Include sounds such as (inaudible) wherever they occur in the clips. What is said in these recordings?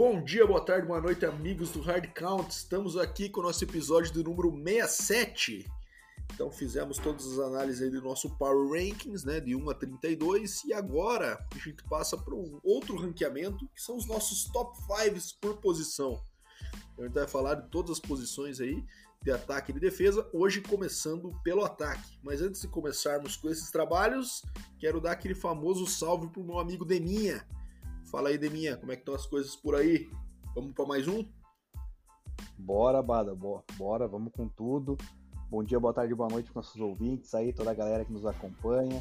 Bom dia, boa tarde, boa noite, amigos do Hard Count. Estamos aqui com o nosso episódio do número 67. Então fizemos todas as análises do nosso Power Rankings, né, de 1 a 32, e agora a gente passa para um outro ranqueamento, que são os nossos top 5 por posição. Então, a gente vai falar de todas as posições aí, de ataque e de defesa, hoje começando pelo ataque. Mas antes de começarmos com esses trabalhos, quero dar aquele famoso salve pro meu amigo Deminha. Fala aí, Deminha, como é que estão as coisas por aí? Vamos para mais um? Bora, Bada, bora, vamos com tudo. Bom dia, boa tarde, boa noite para nossos ouvintes aí, toda a galera que nos acompanha.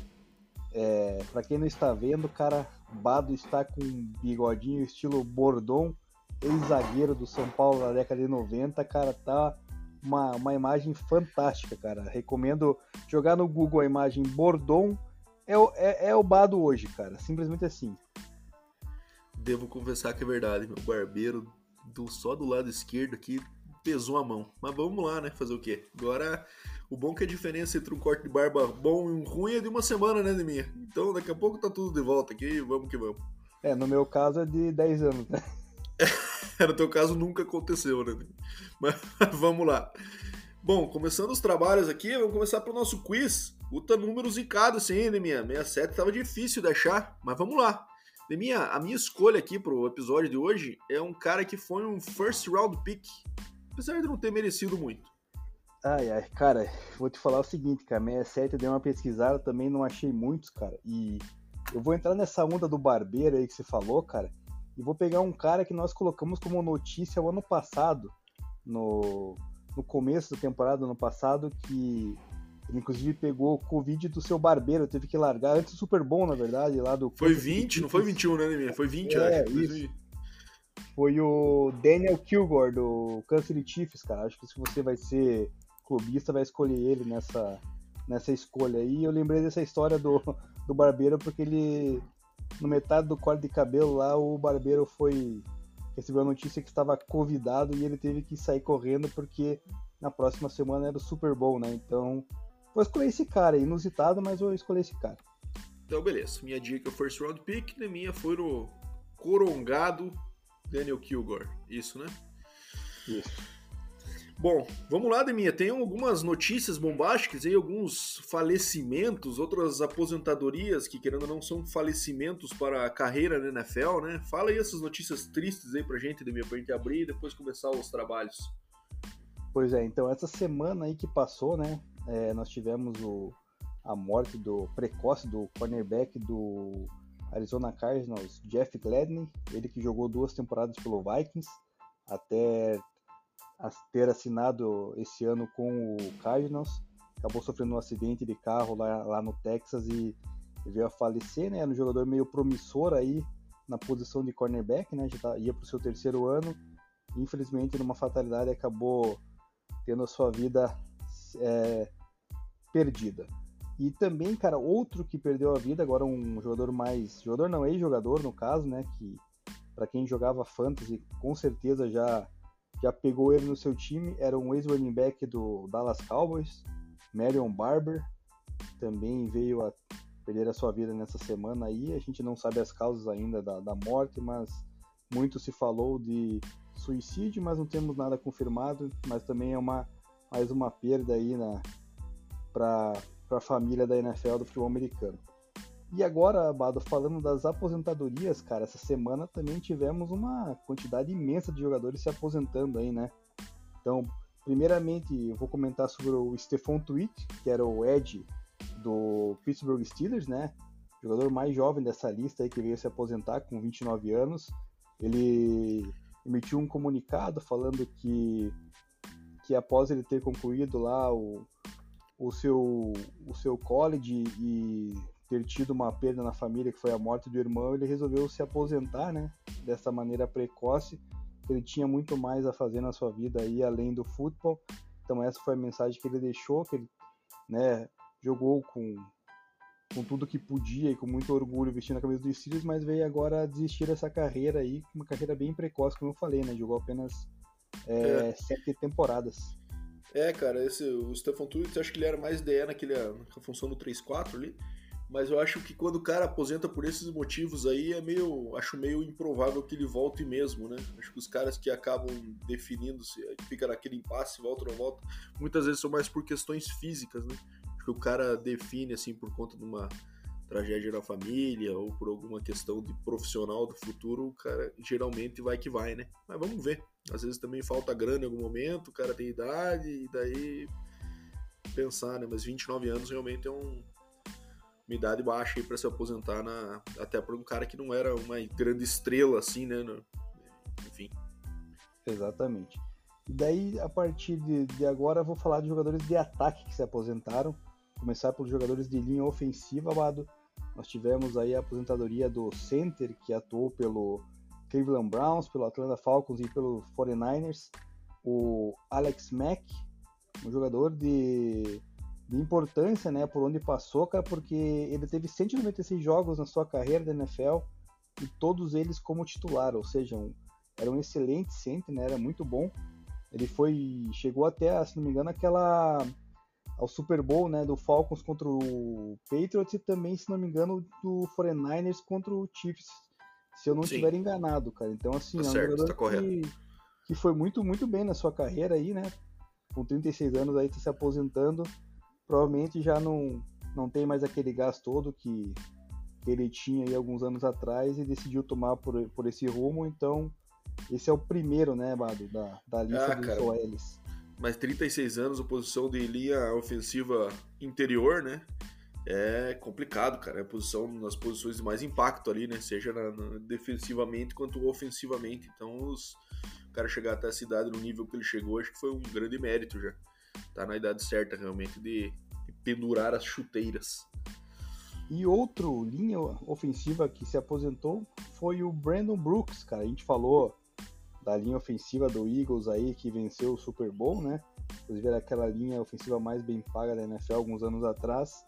É, para quem não está vendo, cara, Bado está com um bigodinho estilo Bordon, ex-zagueiro do São Paulo na década de 90, cara, tá uma, uma imagem fantástica, cara. Recomendo jogar no Google a imagem Bordon. É, é, é o Bado hoje, cara. Simplesmente assim. Devo confessar que é verdade, meu barbeiro do só do lado esquerdo aqui pesou a mão. Mas vamos lá, né? Fazer o quê? Agora, o bom é que a diferença entre um corte de barba bom e um ruim é de uma semana, né, Deminha? Então, daqui a pouco tá tudo de volta aqui vamos que vamos. É, no meu caso é de 10 anos, né? (laughs) no teu caso nunca aconteceu, né? Mas (laughs) vamos lá. Bom, começando os trabalhos aqui, vamos começar pro nosso quiz. Puta número zicado esse aí, Deminha. 67 tava difícil de achar, mas vamos lá. Deminha, a minha escolha aqui pro episódio de hoje é um cara que foi um first round pick, apesar de não ter merecido muito. Ai, ai, cara, vou te falar o seguinte, cara, 67 eu dei uma pesquisada, também não achei muitos, cara, e eu vou entrar nessa onda do barbeiro aí que você falou, cara, e vou pegar um cara que nós colocamos como notícia o ano passado, no, no começo da temporada ano passado, que ele inclusive pegou o Covid do seu barbeiro, teve que largar antes do Super Bowl, na verdade, lá do. Foi 20, não foi 21, né, Neminha? Foi 20, é, acho. Isso. Foi o Daniel Kilgore do Kansas City Chiefs, cara. Acho que se você vai ser clubista, vai escolher ele nessa, nessa escolha aí. Eu lembrei dessa história do, do barbeiro porque ele no metade do corte de cabelo lá, o barbeiro foi recebeu a notícia que estava convidado e ele teve que sair correndo porque na próxima semana era o Super Bowl, né? Então, vou escolher esse cara, inusitado, mas vou escolher esse cara. Então, beleza. Minha dica é first round pick, na minha foi o corongado Daniel Kilgore. Isso, né? Isso. Bom, vamos lá, Deminha. Tem algumas notícias bombásticas aí, alguns falecimentos, outras aposentadorias que, querendo ou não, são falecimentos para a carreira na NFL, né? Fala aí essas notícias tristes aí pra gente, Deminha, pra gente abrir e depois começar os trabalhos. Pois é, então essa semana aí que passou, né? É, nós tivemos o, a morte do precoce do cornerback do Arizona Cardinals, Jeff Gladney, ele que jogou duas temporadas pelo Vikings, até ter assinado esse ano com o Cardinals, acabou sofrendo um acidente de carro lá, lá no Texas e, veio a falecer, né? Era um jogador meio promissor aí na posição de cornerback, né? Já tá, ia para o seu terceiro ano. Infelizmente, numa fatalidade, acabou tendo a sua vida é, perdida. E também, cara, outro que perdeu a vida, agora um jogador mais. Jogador não, ex-jogador no caso, né? Que para quem jogava fantasy, com certeza já já pegou ele no seu time, era um ex-running back do Dallas Cowboys, Marion Barber, também veio a perder a sua vida nessa semana aí, a gente não sabe as causas ainda da, da morte, mas muito se falou de suicídio, mas não temos nada confirmado, mas também é uma mais uma perda aí na para a família da NFL do futebol americano. E agora, Bado, falando das aposentadorias, cara, essa semana também tivemos uma quantidade imensa de jogadores se aposentando aí, né? Então, primeiramente, eu vou comentar sobre o Stephon Tweet, que era o Ed do Pittsburgh Steelers, né? Jogador mais jovem dessa lista aí que veio se aposentar com 29 anos. Ele emitiu um comunicado falando que, que após ele ter concluído lá o, o, seu, o seu college e ter tido uma perda na família, que foi a morte do irmão, ele resolveu se aposentar, né? Dessa maneira precoce. Ele tinha muito mais a fazer na sua vida aí, além do futebol. Então essa foi a mensagem que ele deixou, que ele né, jogou com, com tudo que podia e com muito orgulho vestindo a camisa dos Steelers, mas veio agora desistir dessa carreira aí, uma carreira bem precoce, como eu falei, né? Jogou apenas é, é. sete temporadas. É, cara, esse, o Stefan Tuitt, acho que ele era mais DE naquele, na função do 3-4 ali. Mas eu acho que quando o cara aposenta por esses motivos aí, é meio. Acho meio improvável que ele volte mesmo, né? Acho que os caras que acabam definindo se fica naquele impasse, volta ou não volta, muitas vezes são mais por questões físicas, né? Acho que o cara define, assim, por conta de uma tragédia na família ou por alguma questão de profissional do futuro, o cara geralmente vai que vai, né? Mas vamos ver. Às vezes também falta grana em algum momento, o cara tem idade, e daí pensar, né? Mas 29 anos realmente é um uma idade baixa aí para se aposentar na até para um cara que não era uma grande estrela assim, né? Enfim. Exatamente. E daí a partir de, de agora eu vou falar de jogadores de ataque que se aposentaram. Começar pelos jogadores de linha ofensiva, Amado. Nós tivemos aí a aposentadoria do center que atuou pelo Cleveland Browns, pelo Atlanta Falcons e pelo 49ers, o Alex Mack, um jogador de de importância, né, por onde passou, cara, porque ele teve 196 jogos na sua carreira da NFL e todos eles como titular, ou seja, um, era um excelente center, né, era muito bom. Ele foi, chegou até, se não me engano, aquela ao Super Bowl, né, do Falcons contra o Patriots e também, se não me engano, do 49ers contra o Chiefs, se eu não estiver enganado, cara. Então, assim, tá é um certo, tá que, que foi muito, muito bem na sua carreira aí, né? Com 36 anos aí, tá se aposentando provavelmente já não, não tem mais aquele gás todo que, que ele tinha aí alguns anos atrás e decidiu tomar por, por esse rumo, então esse é o primeiro, né, Bado, da, da lista ah, dos cara, OLs. Mas 36 anos, a posição de linha ofensiva interior, né? É complicado, cara. É a posição nas posições de mais impacto ali, né? Seja na, na, defensivamente quanto ofensivamente. Então, os, o cara chegar até a cidade no nível que ele chegou, acho que foi um grande mérito já tá na idade certa realmente de, de pendurar as chuteiras. E outro linha ofensiva que se aposentou foi o Brandon Brooks, cara. A gente falou da linha ofensiva do Eagles aí que venceu o Super Bowl, né? Inclusive era aquela linha ofensiva mais bem paga da NFL alguns anos atrás.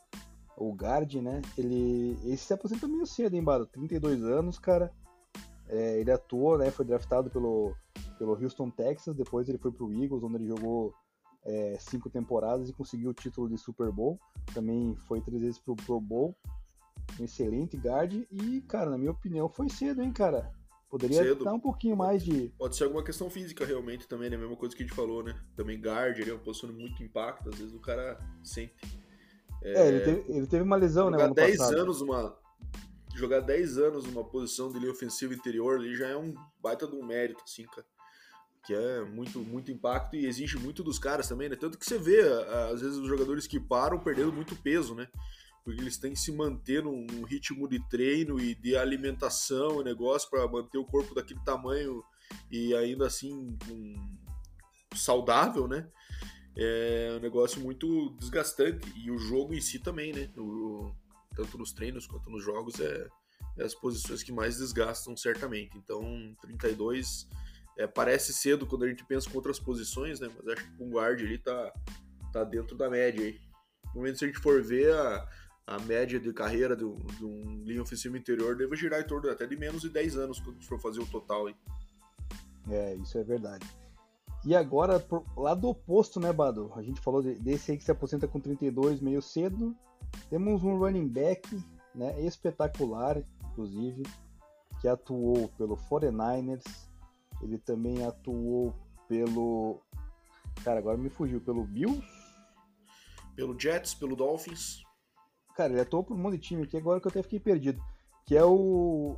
O guard, né? Ele, ele se aposentou meio cedo, hein, Bado? 32 anos, cara. É, ele atuou, né? Foi draftado pelo, pelo Houston, Texas. Depois ele foi pro Eagles, onde ele jogou é, cinco temporadas e conseguiu o título de Super Bowl. Também foi três vezes pro Pro Bowl. Um excelente guard. E, cara, na minha opinião, foi cedo, hein, cara? Poderia cedo. dar um pouquinho mais de. Pode ser alguma questão física realmente também, né? A mesma coisa que a gente falou, né? Também guard, ele é uma posição de muito impacto, às vezes o cara sente. É, é ele, teve, ele, teve, uma lesão, jogar né? 10 passado. anos uma. Jogar 10 anos numa posição de linha ofensiva interior ali já é um baita de um mérito, assim, cara que é muito, muito impacto e exige muito dos caras também, né? Tanto que você vê, às vezes, os jogadores que param perdendo muito peso, né? Porque eles têm que se manter num, num ritmo de treino e de alimentação e negócio para manter o corpo daquele tamanho e ainda assim um, saudável, né? É um negócio muito desgastante. E o jogo em si também, né? O, tanto nos treinos quanto nos jogos é, é as posições que mais desgastam, certamente. Então, 32 é, parece cedo quando a gente pensa com outras posições, né? Mas acho que o guard ali tá, tá dentro da média aí. No momento se a gente for ver a, a média de carreira de um, de um linha ofensiva interior, deve girar em torno até de menos de 10 anos quando for fazer o total aí. É, isso é verdade. E agora, pro lado oposto, né, Bado? A gente falou desse aí que se aposenta com 32 meio cedo. Temos um running back, né, espetacular, inclusive, que atuou pelo 49ers, ele também atuou pelo. Cara, agora me fugiu. Pelo Bills? Pelo Jets, pelo Dolphins. Cara, ele atuou por um monte de time aqui, agora que eu até fiquei perdido. Que é o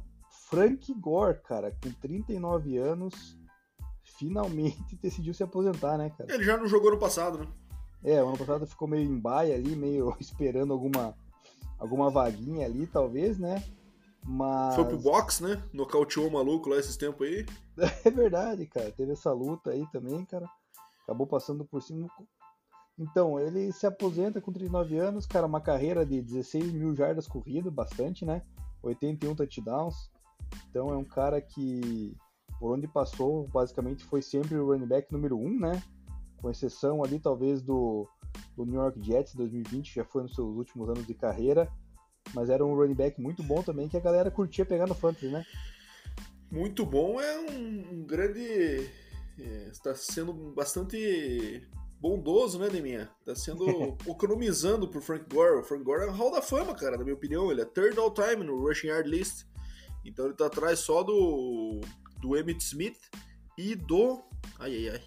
Frank Gore, cara, com 39 anos, finalmente (laughs) decidiu se aposentar, né, cara? Ele já não jogou no passado, né? É, o ano passado ficou meio em baia ali, meio (laughs) esperando alguma, alguma vaguinha ali, talvez, né? Mas... Foi pro box, né? Nocauteou o maluco lá esses tempos aí. (laughs) É verdade, cara. Teve essa luta aí também, cara. Acabou passando por cima. Então, ele se aposenta com 39 anos, cara, uma carreira de 16 mil jardas corridas, bastante, né? 81 touchdowns. Então é um cara que, por onde passou, basicamente foi sempre o running back número 1, né? Com exceção ali, talvez, do, do New York Jets 2020, já foi nos seus últimos anos de carreira mas era um running back muito bom também que a galera curtia pegar no fantasy, né? Muito bom é um, um grande. É, está sendo bastante bondoso, né, Deminha? Tá sendo (laughs) economizando pro Frank Gore. O Frank Gore é um hall da fama, cara, na minha opinião. Ele é third all time no rushing yard list. Então ele tá atrás só do do Emmitt Smith e do ai ai ai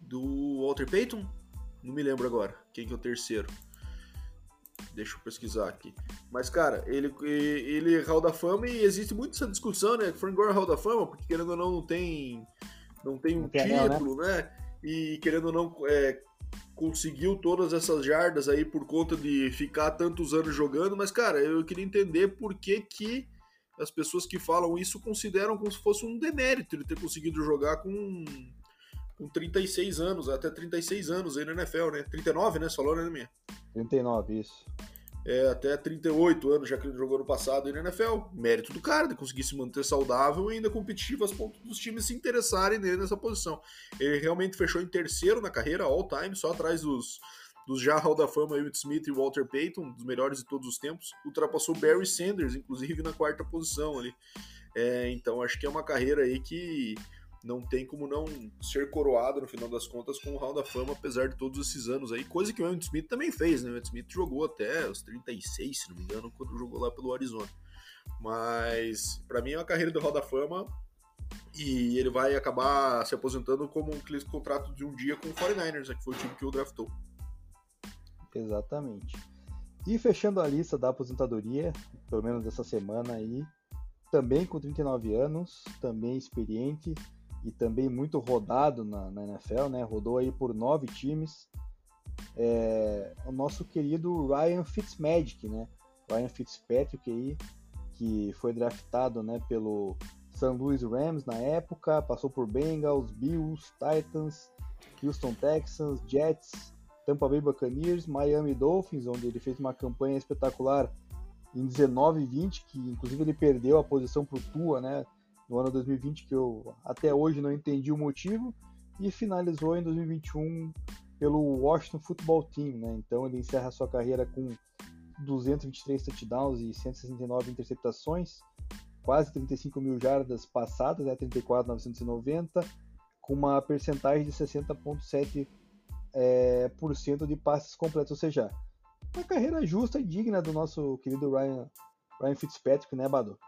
do Walter Payton. Não me lembro agora quem que é o terceiro. Deixa eu pesquisar aqui. Mas, cara, ele, ele é Hall da Fama e existe muito essa discussão, né? Frank Gore é Hall da Fama, porque querendo ou não, não tem, não tem um não título, né? né? e querendo ou não é, conseguiu todas essas jardas aí por conta de ficar tantos anos jogando, mas cara, eu queria entender por que que as pessoas que falam isso consideram como se fosse um demérito ele ter conseguido jogar com com 36 anos, até 36 anos aí na NFL, né? 39, né? Você falou, né, minha? 39, isso é, até 38 anos, já que ele jogou no passado na NFL. Mérito do cara de conseguir se manter saudável e ainda competitivo a ponto dos times se interessarem nele nessa posição. Ele realmente fechou em terceiro na carreira, all time, só atrás dos, dos já Hall da Fama, Emmitt Smith e Walter Payton, dos melhores de todos os tempos. Ultrapassou Barry Sanders, inclusive na quarta posição ali. É, então acho que é uma carreira aí que não tem como não ser coroado no final das contas com o Hall da Fama, apesar de todos esses anos aí, coisa que o Emmitt Smith também fez, né? O Emmitt Smith jogou até os 36, se não me engano, quando jogou lá pelo Arizona. Mas para mim é uma carreira do Hall da Fama e ele vai acabar se aposentando como um contrato de um dia com o 49ers, né, que foi o time que o draftou. Exatamente. E fechando a lista da aposentadoria, pelo menos dessa semana aí, também com 39 anos, também experiente, e também muito rodado na, na NFL, né? Rodou aí por nove times. É, o nosso querido Ryan Fitzmagic, né? Ryan Fitzpatrick aí, que foi draftado, né, pelo St. Louis Rams na época, passou por Bengals, Bills, Titans, Houston Texans, Jets, Tampa Bay Buccaneers, Miami Dolphins, onde ele fez uma campanha espetacular em 19 e 20, que inclusive ele perdeu a posição para o Tua, né? no ano 2020, que eu até hoje não entendi o motivo, e finalizou em 2021 pelo Washington Football Team, né? Então ele encerra sua carreira com 223 touchdowns e 169 interceptações, quase 35 mil jardas passadas, né? 34,990, com uma percentagem de 60,7% é, por cento de passes completos, ou seja, uma carreira justa e digna do nosso querido Ryan, Ryan Fitzpatrick, né, Bado?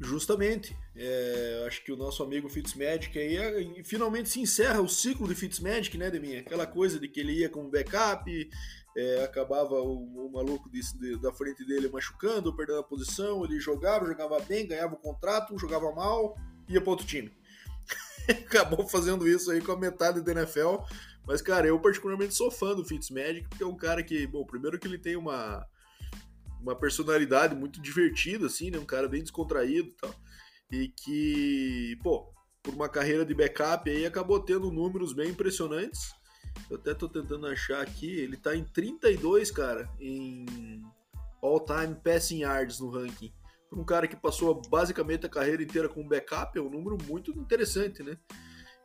Justamente. É, acho que o nosso amigo Fitzmagic aí é, finalmente se encerra o ciclo de Fitzmagic, né, Deminha? Aquela coisa de que ele ia com backup, é, acabava o, o maluco de, de, da frente dele machucando, perdendo a posição, ele jogava, jogava bem, ganhava o contrato, jogava mal, ia para outro time. (laughs) Acabou fazendo isso aí com a metade da NFL. Mas, cara, eu particularmente sou fã do Fitzmagic, porque é um cara que, bom, primeiro que ele tem uma uma personalidade muito divertida, assim, né? Um cara bem descontraído e tal. E que, pô, por uma carreira de backup aí acabou tendo números bem impressionantes. Eu até tô tentando achar aqui, ele tá em 32, cara, em all-time passing yards no ranking. Por um cara que passou basicamente a carreira inteira com backup, é um número muito interessante, né?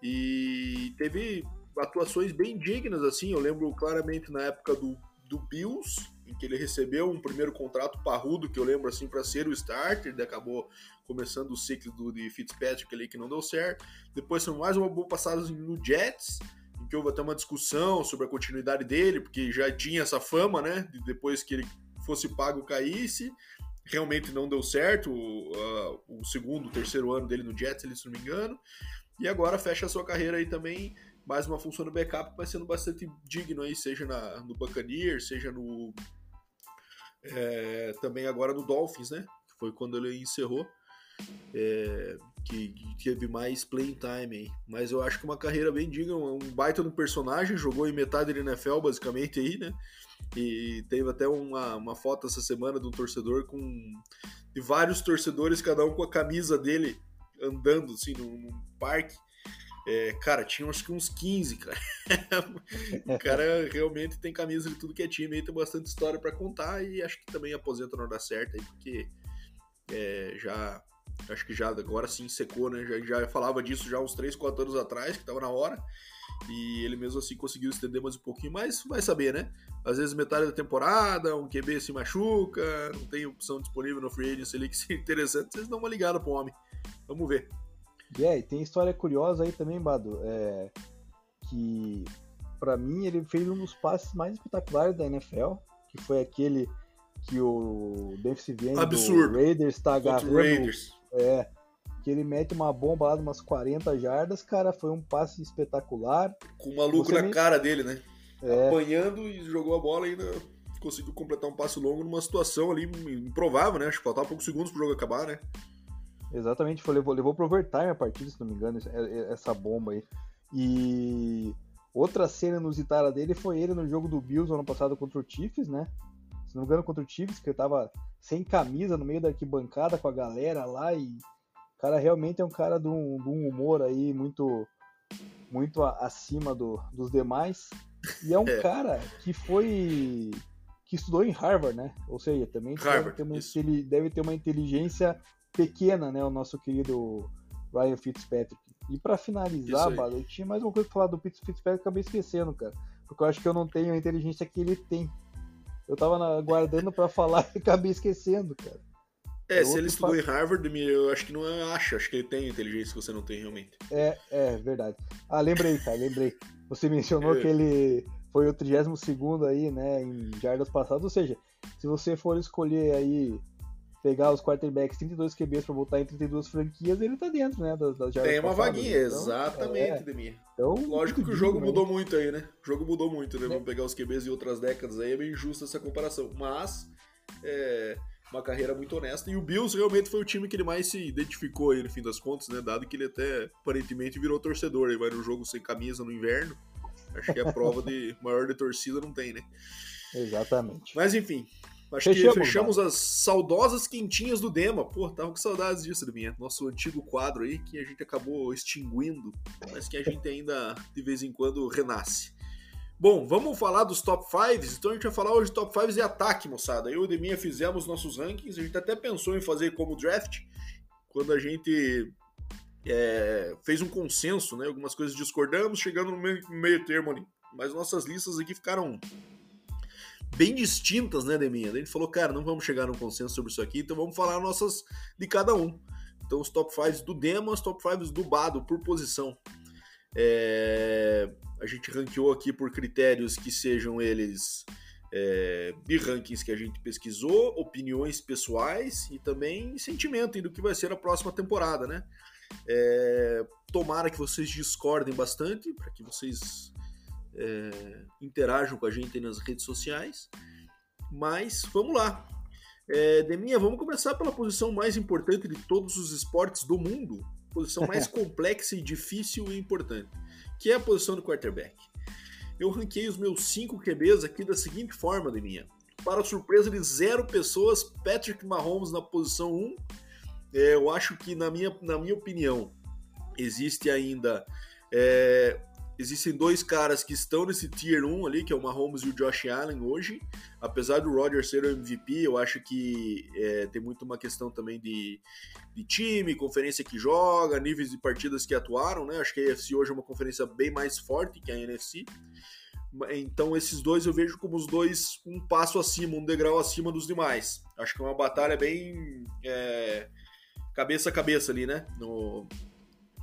E teve atuações bem dignas, assim. Eu lembro claramente na época do, do Bills, em que ele recebeu um primeiro contrato parrudo, que eu lembro assim, para ser o starter, ele acabou começando o ciclo do, de Fitzpatrick ali que não deu certo. Depois foi mais uma boa passagem no Jets, em que houve até uma discussão sobre a continuidade dele, porque já tinha essa fama, né, de depois que ele fosse pago caísse. Realmente não deu certo o, uh, o segundo, terceiro ano dele no Jets, se não me engano. E agora fecha a sua carreira aí também mais uma função do backup, mas sendo bastante digno aí, seja na, no Buccaneers, seja no é, também agora no Dolphins, né? Que foi quando ele encerrou. É, que, que, teve mais playing time aí. Mas eu acho que uma carreira bem digna, um baita no personagem, jogou em metade da NFL basicamente aí, né? E teve até uma, uma foto essa semana de um torcedor com de vários torcedores, cada um com a camisa dele andando assim num, num parque. É, cara, tinha acho que uns 15, cara. (laughs) o cara realmente tem camisa de tudo que é time, aí tem bastante história para contar e acho que também aposenta na hora certa aí, porque é, já acho que já agora sim secou, né? Já, já falava disso já uns 3, 4 anos atrás, que tava na hora. E ele mesmo assim conseguiu estender mais um pouquinho, mas vai saber, né? Às vezes metade da temporada, um QB se machuca, não tem opção disponível no free agency ali que (laughs) seja interessante, vocês dão uma ligada pro homem. Vamos ver. E aí, tem história curiosa aí também, Bado, é, que para mim ele fez um dos passes mais espetaculares da NFL, que foi aquele que o defensive end Absurdo. do Raiders está agarrando. Raiders. É, que ele mete uma bomba lá de umas 40 jardas, cara, foi um passe espetacular. Com o maluco Você na nem- cara dele, né? É, Apanhando e jogou a bola e ainda conseguiu completar um passe longo numa situação ali improvável, né? Acho que faltava poucos segundos pro jogo acabar, né? exatamente, foi, levou, levou pro overtime a partida, se não me engano, é- é- essa bomba aí. E outra cena inusitada dele foi ele no jogo do Bills ano passado contra o Chiefs, né? Se não me engano, contra o Chiefs, que ele tava sem camisa no meio da arquibancada com a galera lá e o cara realmente é um cara de um, de um humor aí muito muito acima do- dos demais. E é um (laughs) É. cara que foi que estudou em Harvard, né? Ou seja, também deve Harvard, ter, uma, deve ter uma inteligência pequena, né? O nosso querido Ryan Fitzpatrick. E pra Isso finalizar. Bado, eu tinha mais uma coisa pra falar do Fitz- Fitzpatrick, acabei esquecendo, cara. Porque eu acho que eu não tenho a inteligência que ele tem. Eu tava na- aguardando pra (laughs) falar e acabei esquecendo, cara. É, É se ele estudou em Harvard, eu acho que não é- acho, que ele tem inteligência que você não tem realmente. É, é verdade. Ah, lembrei, cara, lembrei. Você mencionou É. que ele foi o 32 aí, né, em jardas passadas. Ou seja, se você for escolher aí, pegar os quarterbacks 32 QBs pra botar em 32 franquias, ele tá dentro, né, das, das jardas Tem uma passadas. vaguinha, Então, exatamente, é. Demir. Então, Lógico que o jogo mudou muito aí, né? O jogo mudou muito, né? É. Vamos pegar os QBs de outras décadas aí, é bem justa essa comparação. Mas, é uma carreira muito honesta. E o Bills realmente foi o time que ele mais se identificou aí, no fim das contas, né? Dado que ele até, aparentemente, virou torcedor. Ele vai no jogo sem camisa no inverno. Acho que é a prova de (laughs) maior de torcida não tem, né? Exatamente. Mas enfim, acho Fechamos, que fechamos as saudosas quentinhas do Dema. Pô, tava com saudades disso, Deminha. Nosso antigo quadro aí, que a gente acabou extinguindo, mas que a gente ainda de vez em quando renasce. Bom, vamos falar dos top 5. Então a gente vai falar hoje top 5 de ataque, moçada. Eu e o Deminha fizemos nossos rankings. A gente até pensou em fazer como draft, quando a gente é, fez um consenso, né? Algumas coisas discordamos, chegando no meio, meio termo ali. Mas nossas listas aqui ficaram bem distintas, né, Deminha? A gente falou, cara, não vamos chegar num consenso sobre isso aqui, então vamos falar nossas de cada um. Então, os top 5 do Demo, os top 5 do Bado, por posição. É, A gente ranqueou aqui por critérios que sejam eles é, de rankings que a gente pesquisou, opiniões pessoais e também sentimento do que vai ser a próxima temporada, né? É, tomara que vocês discordem bastante, para que vocês é, interajam com a gente nas redes sociais. Mas vamos lá. É, Deminha, vamos começar pela posição mais importante de todos os esportes do mundo. Posição mais (laughs) complexa e difícil e importante, que é a posição do quarterback. Eu ranquei os meus 5 QBs aqui da seguinte forma, Deminha. Para surpresa de zero pessoas, Patrick Mahomes na posição 1. É, eu acho que, na minha, na minha opinião, existe ainda é, existem dois caras que estão nesse tier 1 ali, que é o Mahomes e o Josh Allen hoje. Apesar do Rodgers ser o MVP, eu acho que é, tem muito uma questão também de, de time, conferência que joga, níveis de partidas que atuaram, né? Acho que a AFC hoje é uma conferência bem mais forte que a NFC. Então esses dois eu vejo como os dois um passo acima, um degrau acima dos demais. Acho que é uma batalha bem é, cabeça a cabeça ali, né? No,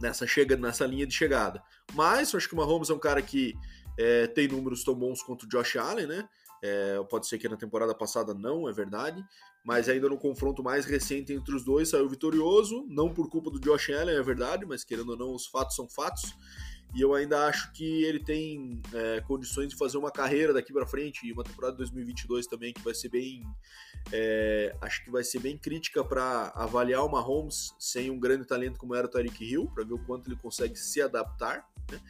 nessa, chega, nessa linha de chegada. Mas eu acho que o Mahomes é um cara que é, tem números tão bons quanto o Josh Allen, né? É, pode ser que na temporada passada não, é verdade. Mas ainda no confronto mais recente entre os dois saiu vitorioso. Não por culpa do Josh Allen, é verdade, mas querendo ou não, os fatos são fatos. E eu ainda acho que ele tem é, condições de fazer uma carreira daqui para frente e uma temporada de 2022 também que vai ser bem, é, acho que vai ser bem crítica para avaliar o Mahomes sem um grande talento como era o Tyreek Hill, para ver o quanto ele consegue se adaptar. Né?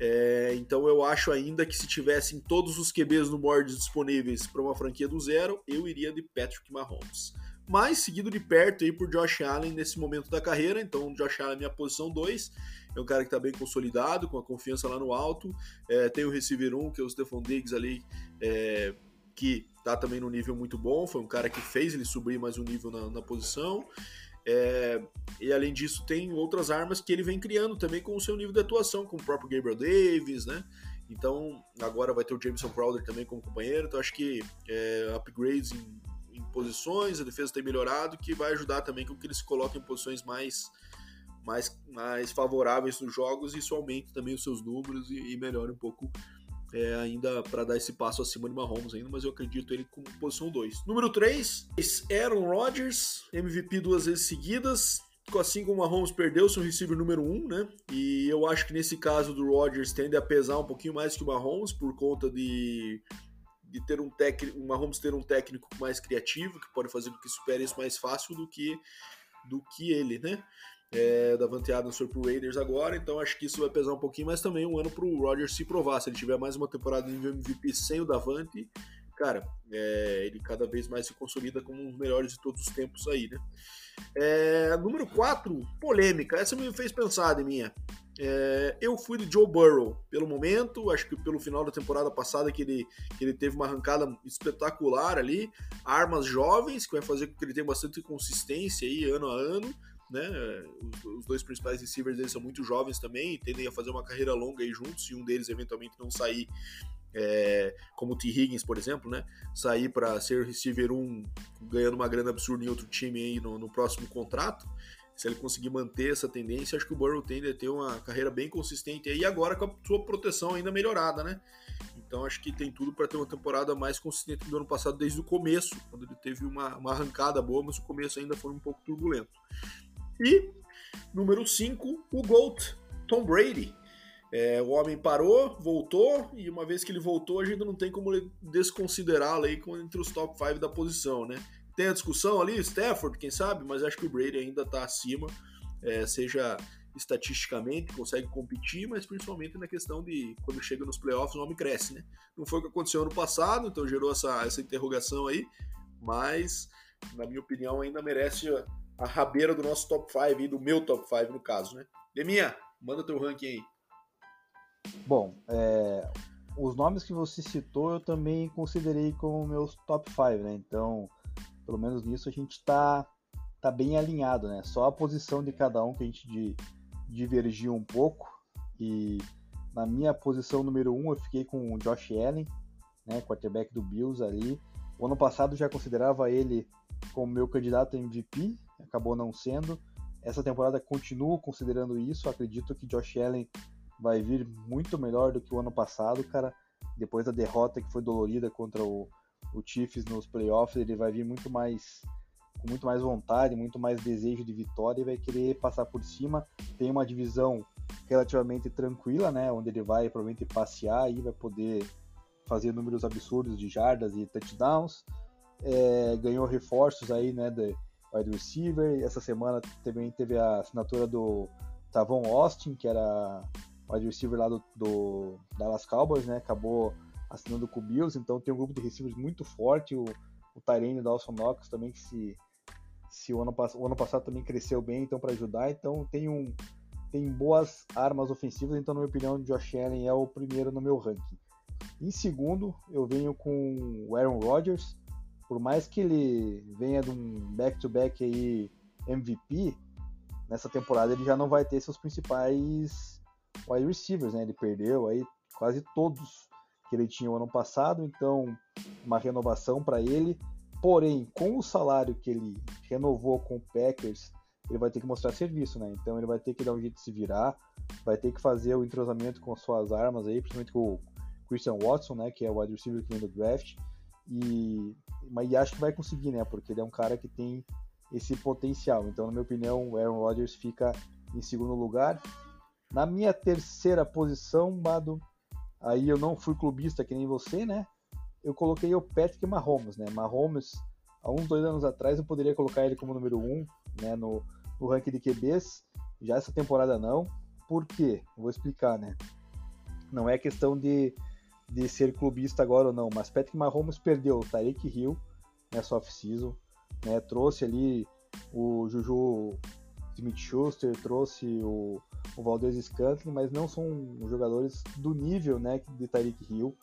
É, então eu acho ainda que se tivessem todos os QBs no board disponíveis para uma franquia do zero, eu iria de Patrick Mahomes. Mas seguido de perto aí por Josh Allen nesse momento da carreira, então Josh Allen é minha posição 2, é um cara que está bem consolidado, com a confiança lá no alto. É, tem o receiver 1, que é o Stephon Diggs ali, é, que está também no nível muito bom. Foi um cara que fez ele subir mais um nível na, na posição. É, e além disso, tem outras armas que ele vem criando também com o seu nível de atuação, como o próprio Gabriel Davis, né? Então, agora vai ter o Jameson Crowder também como companheiro. Então, acho que é, upgrades em, em, posições, a defesa tem melhorado, que vai ajudar também com que eles se coloquem em posições mais, mais, mais favoráveis nos jogos. Isso aumenta também os seus números e, e melhora um pouco é, ainda para dar esse passo acima de Mahomes ainda, mas eu acredito ele como posição 2. Número 3, Aaron Rodgers, MVP duas vezes seguidas, assim como o Mahomes perdeu seu receiver número 1, um, né? E eu acho que nesse caso do Rodgers tende a pesar um pouquinho mais que o Mahomes por conta de, de ter um técnico, o Mahomes ter um técnico mais criativo que pode fazer com que supere isso mais fácil do que do que ele, né? É, Davante Adams foi pro Raiders agora, então acho que isso vai pesar um pouquinho, mas também um ano pro Rodgers se provar. Se ele tiver mais uma temporada de MVP sem o Davante, cara, é, ele cada vez mais se consolida como um dos melhores de todos os tempos aí, né? É, número 4, polêmica. Essa me fez pensar em minha. É, eu fui de Joe Burrow pelo momento, acho que pelo final da temporada passada que ele, que ele teve uma arrancada espetacular ali, armas jovens, que vai fazer com que ele tenha bastante consistência aí ano a ano né? Os, os, dois principais receivers deles são muito jovens também tendem a fazer uma carreira longa aí juntos, se um deles eventualmente não sair, é, como o T. Higgins, por exemplo, né? Sair para ser receiver 1 ganhando uma grana absurda em outro time aí no, no próximo contrato. Se ele conseguir manter essa tendência, acho que o Burrow tende a ter uma carreira bem consistente aí, agora com a sua proteção ainda melhorada, né? Então acho que tem tudo para ter uma temporada mais consistente do ano passado desde o começo, quando ele teve uma, uma arrancada boa, mas o começo ainda foi um pouco turbulento. E, número 5, o GOAT, Tom Brady. É, o homem parou, voltou, e uma vez que ele voltou, a gente não tem como desconsiderá-lo aí entre os top 5 da posição, né? Tem a discussão ali, Stafford, quem sabe, mas acho que o Brady ainda está acima, é, seja estatisticamente, consegue competir, mas principalmente na questão de quando chega nos playoffs o homem cresce, né? Não foi o que aconteceu ano passado, então gerou essa, essa interrogação aí, mas, na minha opinião, ainda merece a rabeira do nosso top 5 e do meu top 5 no caso, né? Deminha, manda teu ranking aí. Bom, é, os nomes que você citou eu também considerei como meus top 5, né? Então, pelo menos nisso a gente tá, tá bem alinhado, né? Só a posição de cada um que a gente de, divergiu um pouco. E na minha posição número 1 um, eu fiquei com o Josh Allen, né? Quarterback do Bills ali. O ano passado já considerava ele como meu candidato MVP, acabou não sendo. Essa temporada continuo considerando isso. Acredito que Josh Allen vai vir muito melhor do que o ano passado, cara. Depois da derrota que foi dolorida contra o, o Chiefs nos playoffs, ele vai vir muito mais com muito mais vontade, muito mais desejo de vitória e vai querer passar por cima. Tem uma divisão relativamente tranquila, né, onde ele vai provavelmente passear e vai poder fazer números absurdos de jardas e touchdowns. É, ganhou reforços aí, né, de, wide receiver. Essa semana também teve a assinatura do Tavon Austin, que era wide receiver lá do, do Dallas Cowboys, né? Acabou assinando com o Bills, então tem um grupo de receivers muito forte. O, o Tyrene Dawson Knox também, que se, se o, ano, o ano passado também cresceu bem, então para ajudar. Então tem um tem boas armas ofensivas, então na minha opinião, Josh Allen é o primeiro no meu ranking. Em segundo, eu venho com o Aaron Rodgers, por mais que ele venha de um back-to-back aí MVP, nessa temporada ele já não vai ter seus principais wide receivers, né? Ele perdeu aí quase todos que ele tinha o ano passado, então uma renovação para ele. Porém, com o salário que ele renovou com o Packers, ele vai ter que mostrar serviço, né? Então ele vai ter que dar um jeito de se virar, vai ter que fazer o entrosamento com suas armas aí, principalmente com o Christian Watson, né? Que é o wide receiver que vem do draft. E, mas acho que vai conseguir, né? Porque ele é um cara que tem esse potencial. Então, na minha opinião, o Aaron Rodgers fica em segundo lugar. Na minha terceira posição, Mado, aí eu não fui clubista que nem você, né? Eu coloquei o Patrick Mahomes, né? Mahomes, há uns dois anos atrás, eu poderia colocar ele como número um, né? No, no ranking de QBs. Já essa temporada não. Por quê? Vou explicar, né? Não é questão de de ser clubista agora ou não, mas Patrick Mahomes perdeu o Tarek Hill nessa off-season, né, trouxe ali o Juju Smith-Schuster, trouxe o, o Valdez Scantling, mas não são jogadores do nível né, de Tarek Hill.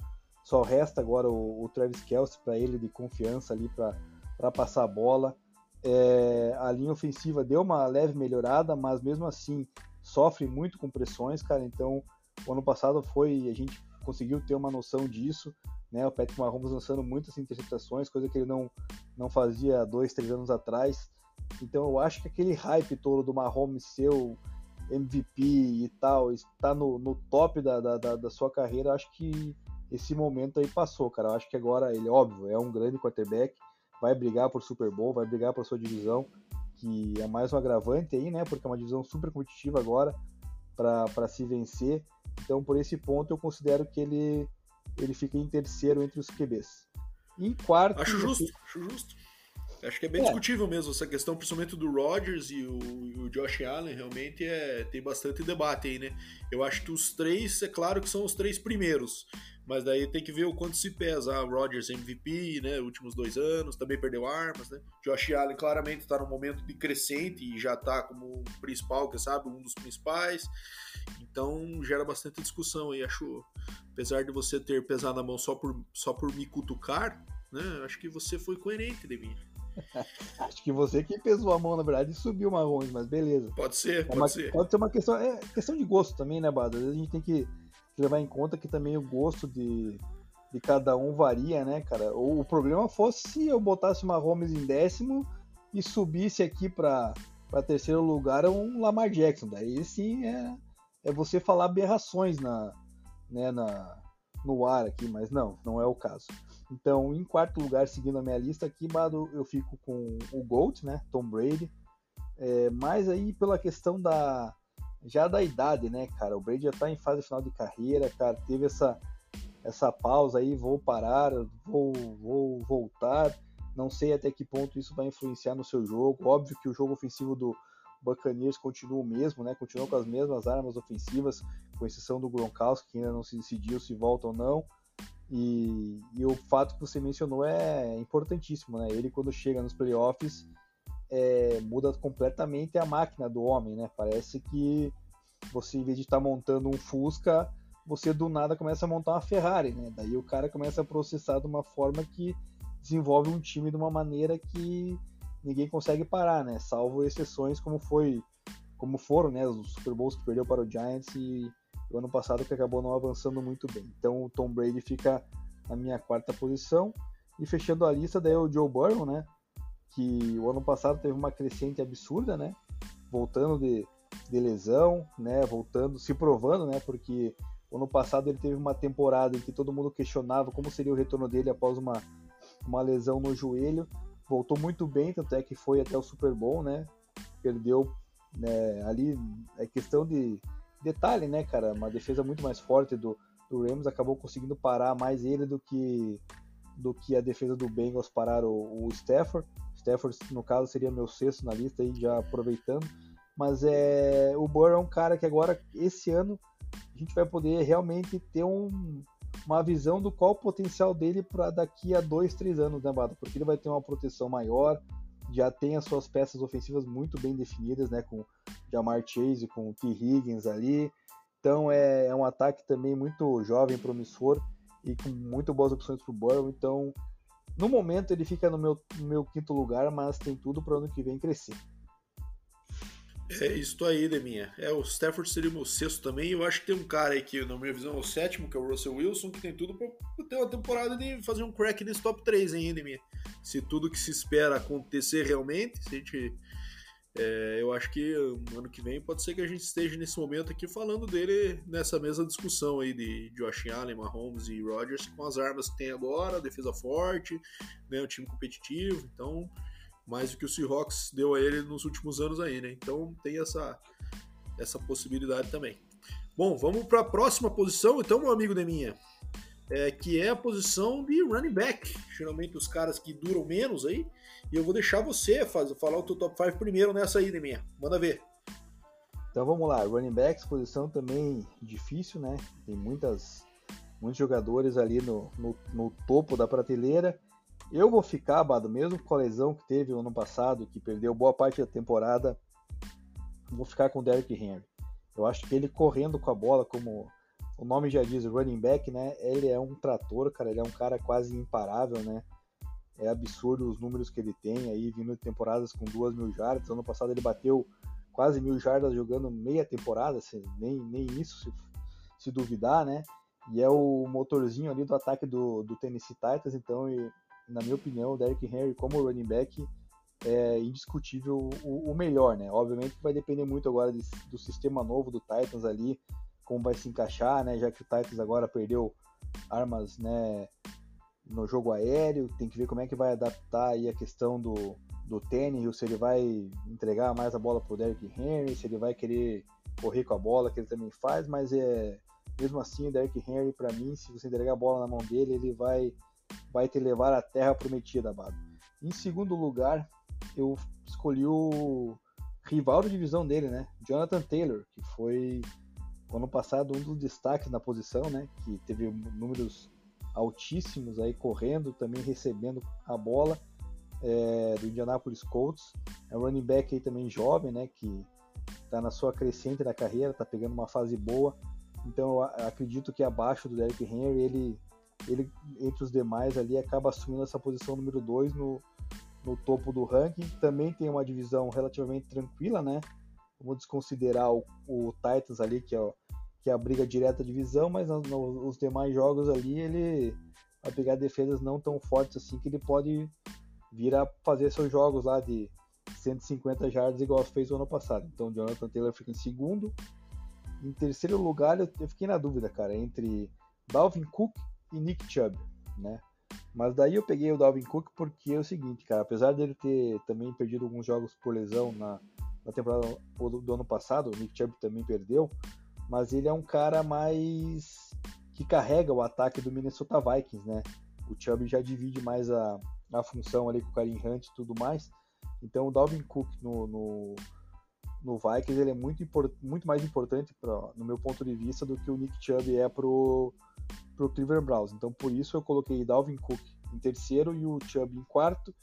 Só resta agora o, o Travis Kelce para ele de confiança ali para passar a bola. É, a linha ofensiva deu uma leve melhorada, mas mesmo assim sofre muito com pressões, cara. Então, o ano passado foi, a gente conseguiu ter uma noção disso, né? O Patrick Mahomes lançando muitas interceptações, coisa que ele não, não fazia dois, três anos atrás. Então, eu acho que aquele hype todo do Mahomes ser o MVP e tal, está no, no top da, da, da, sua carreira, acho que esse momento aí passou, cara. Eu acho que agora ele, óbvio, é um grande quarterback, vai brigar por Super Bowl, vai brigar por sua divisão, que é mais um agravante aí, né? Porque é uma divisão super competitiva agora para se vencer. Então, por esse ponto, eu considero que ele, ele fica em terceiro entre os QBs. Em quarto. Acho justo, acho justo. Acho que é bem é. discutível mesmo essa questão, principalmente do Rodgers e o, o, Josh Allen, realmente é, tem bastante debate aí, né? Eu acho que os três, é claro que são os três primeiros, mas daí tem que ver o quanto se pesa. Ah, Rodgers MVP, né? Últimos dois anos, também perdeu armas, né? Josh Allen claramente está num momento de crescente e já está como principal, que sabe, um dos principais. Então gera bastante discussão aí, acho. Apesar de você ter pesado a mão só por, só por me cutucar, né? Acho que você foi coerente, Devinho. (laughs) Acho que você que pesou a mão, na verdade, e subiu o Marrons, mas beleza. Pode ser, é pode uma, ser. Pode ser uma questão, é questão de gosto também, né, Bado? Às vezes a gente tem que levar em conta que também o gosto de, de cada um varia, né, cara? Ou o problema fosse se eu botasse uma Mahomes em décimo e subisse aqui para terceiro lugar um Lamar Jackson. Daí sim é, é você falar aberrações na, né, na, no ar aqui, mas não, não é o caso. Então, em quarto lugar, seguindo a minha lista aqui, Bado, eu fico com o GOAT, né? Tom Brady. É, mas aí pela questão da já da idade, né, cara? O Brady já tá em fase final de carreira, cara. Teve essa essa pausa aí, vou parar, vou, vou voltar. Não sei até que ponto isso vai influenciar no seu jogo. Óbvio que o jogo ofensivo do Buccaneers continua o mesmo, né? Continua com as mesmas armas ofensivas, com exceção do Gronkowski, que ainda não se decidiu se volta ou não. E, e, o fato que você mencionou é importantíssimo, né? Ele quando chega nos playoffs é, muda completamente a máquina do homem, né? Parece que você, em vez de estar tá montando um Fusca, você do nada começa a montar uma Ferrari, né? Daí o cara começa a processar de uma forma que desenvolve um time de uma maneira que ninguém consegue parar, né? Salvo exceções como foi, como foram, né? Os Super Bowls que perdeu para o Giants e o ano passado que acabou não avançando muito bem. Então o Tom Brady fica na minha quarta posição. E fechando a lista, daí o Joe Burrow, né? Que o ano passado teve uma crescente absurda, né? Voltando de, de lesão, né? Voltando, se provando, né? Porque o ano passado ele teve uma temporada em que todo mundo questionava como seria o retorno dele após uma, uma lesão no joelho. Voltou muito bem, tanto é que foi até o Super Bowl, né? Perdeu né, ali, é questão de detalhe, né, cara? Uma defesa muito mais forte do, do Rams acabou conseguindo parar mais ele do que do que a defesa do Bengals parar o, o Stafford. Stafford, no caso, seria meu sexto na lista aí, já aproveitando. Mas é, o Burrow é um cara que agora, esse ano, a gente vai poder realmente ter um, uma visão do qual o potencial dele para daqui a dois, três anos, né, Bado? Porque ele vai ter uma proteção maior, já tem as suas peças ofensivas muito bem definidas, né? Com Jamar Chase, com o T. Higgins ali. Então é, é, um ataque também muito jovem, promissor e com muito boas opções para o Burrow. Então, no momento ele fica no meu, no meu quinto lugar, mas tem tudo para ano que vem crescer. É isso aí, Deminha. É, o Stafford seria o meu sexto também. Eu acho que tem um cara aí que, na minha visão, é o sétimo, que é o Russell Wilson, que tem tudo para ter uma temporada de fazer um crack nesse top 3 ainda, Deminha. Se tudo que se espera acontecer realmente, se a gente. É, eu acho que ano que vem pode ser que a gente esteja nesse momento aqui falando dele nessa mesma discussão aí de Josh Allen, Mahomes e Rodgers com as armas que tem agora, defesa forte, né, um time competitivo. Então, mais do que o Seahawks deu a ele nos últimos anos aí, né? Então tem essa, essa possibilidade também. Bom, vamos para a próxima posição, então, meu amigo Deminha, é, que é a posição de running back. Geralmente os caras que duram menos aí. E eu vou deixar você fazer, falar o teu top 5 primeiro nessa aí, Deminha. Manda ver. Então vamos lá, running backs, posição também difícil, né? Tem muitas, muitos jogadores ali no, no, no topo da prateleira. Eu vou ficar, Bado, mesmo com a lesão que teve no ano passado, que perdeu boa parte da temporada, vou ficar com o Derrick Henry. Eu acho que ele correndo com a bola, como o nome já diz, running back, né? Ele é um trator, cara, ele é um cara quase imparável, né? É absurdo os números que ele tem aí, vindo de temporadas com duas mil jardas. Ano passado ele bateu quase mil jardas jogando meia temporada, assim, nem, nem isso se, se duvidar, né? E é o motorzinho ali do ataque do, do Tennessee Titans, então, e, na minha opinião, o Derrick Henry como running back é indiscutível o, o melhor, né? Obviamente que vai depender muito agora de, do sistema novo do Titans ali, como vai se encaixar, né? Já que o Titans agora perdeu armas, né? No jogo aéreo, tem que ver como é que vai adaptar aí a questão do, do Tannehill, se ele vai entregar mais a bola pro Derrick Henry, se ele vai querer correr com a bola, que ele também faz, mas é mesmo assim o Derrick Henry, para mim, se você entregar a bola na mão dele, ele vai vai te levar à terra prometida, Abado. Em segundo lugar, eu escolhi o rival de divisão dele, né? Jonathan Taylor, que foi ano passado um dos destaques na posição, né? Que teve números altíssimos aí correndo, também recebendo a bola é, do Indianapolis Colts. É um running back aí também jovem, né? Que está na sua crescente da carreira, está pegando uma fase boa. Então eu acredito que abaixo do Derrick Henry, ele, ele entre os demais ali acaba assumindo essa posição número 2 no, no topo do ranking. Também tem uma divisão relativamente tranquila, né? Vamos desconsiderar o, o Titans ali, que é, que é a briga direta da divisão, mas nos os demais jogos ali ele vai pegar defesas não tão fortes assim que ele pode vir a fazer seus jogos lá de 150 jardas igual fez o ano passado. Então o Jonathan Taylor fica em segundo. Em terceiro lugar, eu fiquei na dúvida, cara, entre Dalvin Cook e Nick Chubb, né? Mas daí eu peguei o Dalvin Cook porque é o seguinte, cara, apesar dele ter também perdido alguns jogos por lesão na, na temporada do, ano passado, o Nick Chubb também perdeu, mas ele é um cara mais que carrega o ataque do Minnesota Vikings, né? O Chubb já divide mais a, a função ali com o Karim Hunt e tudo mais. Então o Dalvin Cook no, no, no Vikings ele é muito, muito mais importante, pra, no meu ponto de vista, do que o Nick Chubb é pro para o Cleveland Browns. Então, por isso eu coloquei Dalvin Cook em terceiro e o Chubb em quarto.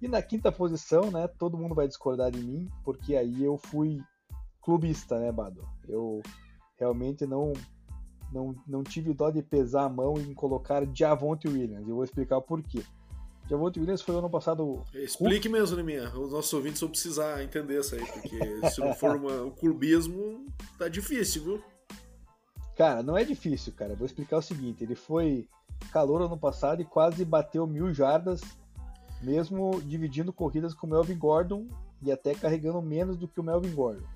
E na quinta posição, né, todo mundo vai discordar de mim, porque aí eu fui clubista, né, Bado? Eu realmente não não, não tive dó de pesar a mão em colocar Javonte Williams. Eu vou explicar o porquê. Javonte Williams foi ano passado. Explique mesmo, Neminha. Os nossos ouvintes vão precisar entender isso aí, porque se não for uma, o clubismo, tá difícil, viu? Cara, não é difícil, cara. Vou explicar o seguinte: ele foi calor ano passado e quase bateu mil jardas, mesmo dividindo corridas com o Melvin Gordon e até carregando menos do que o Melvin Gordon.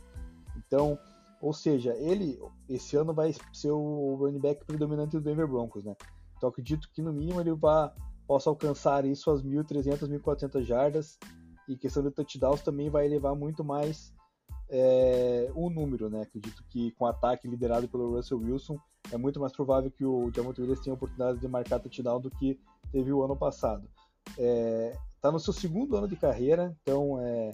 Então, ou seja, ele esse ano vai ser o running back predominante do Denver Broncos, né? Então acredito que no mínimo ele vai, possa alcançar isso às 1.300, 1.400 jardas e questão de touchdowns também vai elevar muito mais é, o número, né? Acredito que com o ataque liderado pelo Russell Wilson, é muito mais provável que o Jamal Williams tenha a oportunidade de marcar touchdown do que teve o ano passado. É, tá no seu segundo ano de carreira, então é,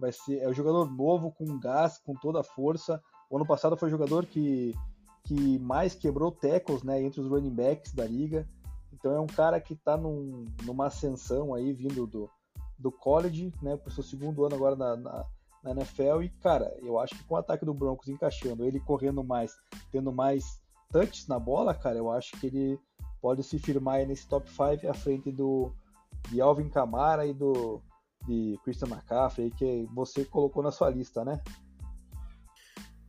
vai ser é um jogador novo com gás, com toda a força. O ano passado foi o jogador que, que mais quebrou tackles, né, entre os running backs da liga. Então é um cara que está num, numa ascensão aí vindo do, do college, né, para seu segundo ano agora na, na na NFL. E, cara, eu acho que com o ataque do Broncos encaixando, ele correndo mais, tendo mais touches na bola, cara, eu acho que ele pode se firmar nesse top 5 à frente do de Alvin Kamara e do de Christian McCaffrey, que você colocou na sua lista, né?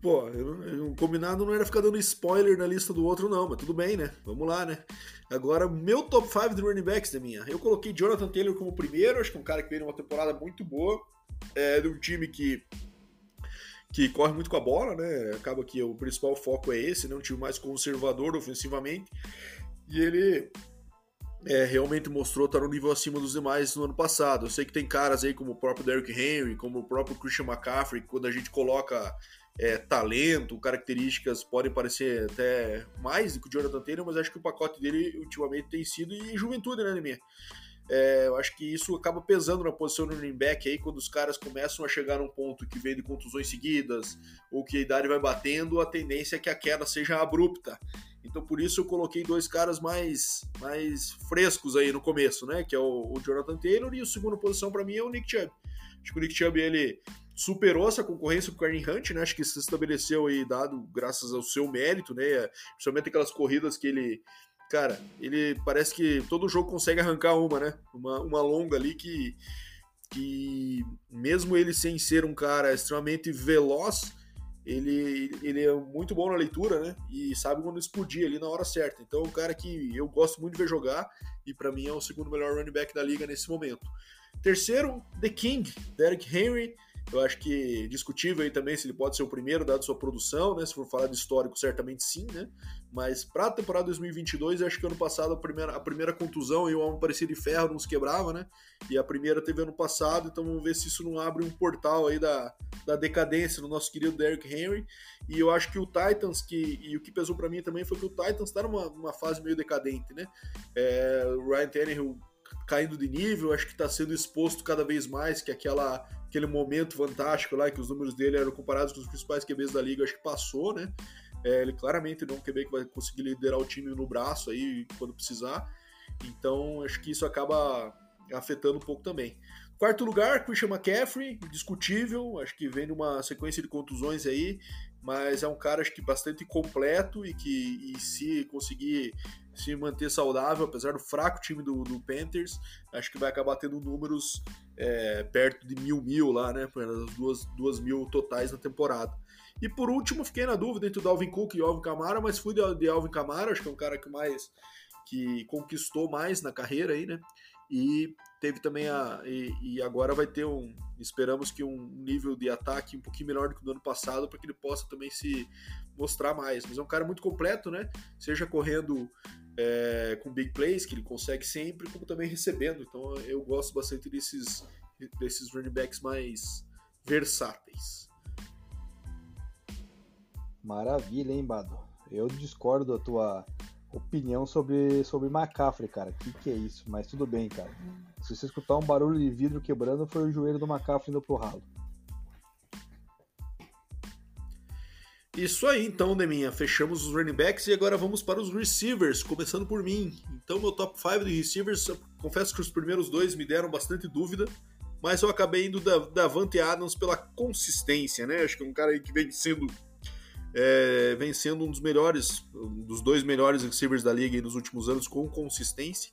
Pô, o combinado não era ficar dando spoiler na lista do outro, não, mas tudo bem, né? Vamos lá, né? Agora, meu top 5 de running backs da minha. Eu coloquei Jonathan Taylor como primeiro, acho que é um cara que veio numa temporada muito boa é, de um time que que corre muito com a bola, né? Acaba que o principal foco é esse, né? Um time mais conservador ofensivamente. E ele é, realmente mostrou estar no nível acima dos demais no ano passado. Eu sei que tem caras aí como o próprio Derrick Henry, como o próprio Christian McCaffrey, que quando a gente coloca é, talento, características podem parecer até mais do que o Jonathan Taylor, mas acho que o pacote dele ultimamente tem sido e juventude, né, minha? É, eu acho que isso acaba pesando na posição do running back aí, quando os caras começam a chegar num ponto que vem de contusões seguidas, ou que a idade vai batendo, a tendência é que a queda seja abrupta. Então por isso eu coloquei dois caras mais, mais frescos aí no começo, né? Que é o, o Jonathan Taylor e a segunda posição para mim é o Nick Chubb. Acho que o Nick Chubb ele superou essa concorrência com o Karen Hunt, né? Acho que se estabeleceu aí dado graças ao seu mérito, né? Principalmente aquelas corridas que ele cara, ele parece que todo jogo consegue arrancar uma, né? Uma, uma longa ali que, que, mesmo ele sem ser um cara extremamente veloz, ele, ele é muito bom na leitura, né? E sabe quando explodir ali na hora certa. Então é um cara que eu gosto muito de ver jogar e para mim é o segundo melhor running back da liga nesse momento. Terceiro, The King, Derek Henry. Eu acho que discutível aí também se ele pode ser o primeiro, dado sua produção, né? Se for falar de histórico, certamente sim, né? Mas para a temporada 2022, acho que ano passado a primeira, a primeira contusão e o homem parecia de ferro não se quebrava, né? E a primeira teve ano passado, então vamos ver se isso não abre um portal aí da, da decadência no nosso querido Derrick Henry. E eu acho que o Titans, que, e o que pesou para mim também foi que o Titans está numa, numa fase meio decadente, né? É, o Ryan Tannehill caindo de nível, acho que está sendo exposto cada vez mais, que aquela, aquele momento fantástico lá, que os números dele eram comparados com os principais QBs da liga, acho que passou, né? É, ele claramente não é um QB que vai conseguir liderar o time no braço aí quando precisar. Então, acho que isso acaba afetando um pouco também. Quarto lugar, Christian McCaffrey, discutível, acho que vem numa sequência de contusões aí, mas é um cara acho que bastante completo e que e se conseguir se manter saudável, apesar do fraco time do, do Panthers, acho que vai acabar tendo números é, perto de mil mil lá, né? As duas, duas mil totais na temporada. E por último, fiquei na dúvida entre o Dalvin Cook e o Alvin Kamara, mas fui de, de Alvin Kamara, acho que é um cara que mais que conquistou mais na carreira aí, né? E teve também a. E, e, agora vai ter um. Esperamos que um nível de ataque um pouquinho melhor do que no ano passado, para que ele possa também se mostrar mais. Mas é um cara muito completo, né? Seja correndo é, com big plays, que ele consegue sempre, como também recebendo. Então eu gosto bastante desses, desses running backs mais versáteis. Maravilha, hein, Bado? Eu discordo da tua opinião sobre, sobre McCaffrey, cara. Que que é isso? Mas tudo bem, cara. Se você escutar um barulho de vidro quebrando, foi o joelho do McCaffrey indo pro ralo. Isso aí, então, Deminha. Fechamos os running backs e agora vamos para os receivers, começando por mim. Então, meu top 5 de receivers, confesso que os primeiros dois me deram bastante dúvida, mas eu acabei indo da Davante Adams pela consistência, né? Acho que é um cara aí que vem sendo é, vem sendo um dos melhores, um dos dois melhores receivers da liga nos últimos anos com consistência.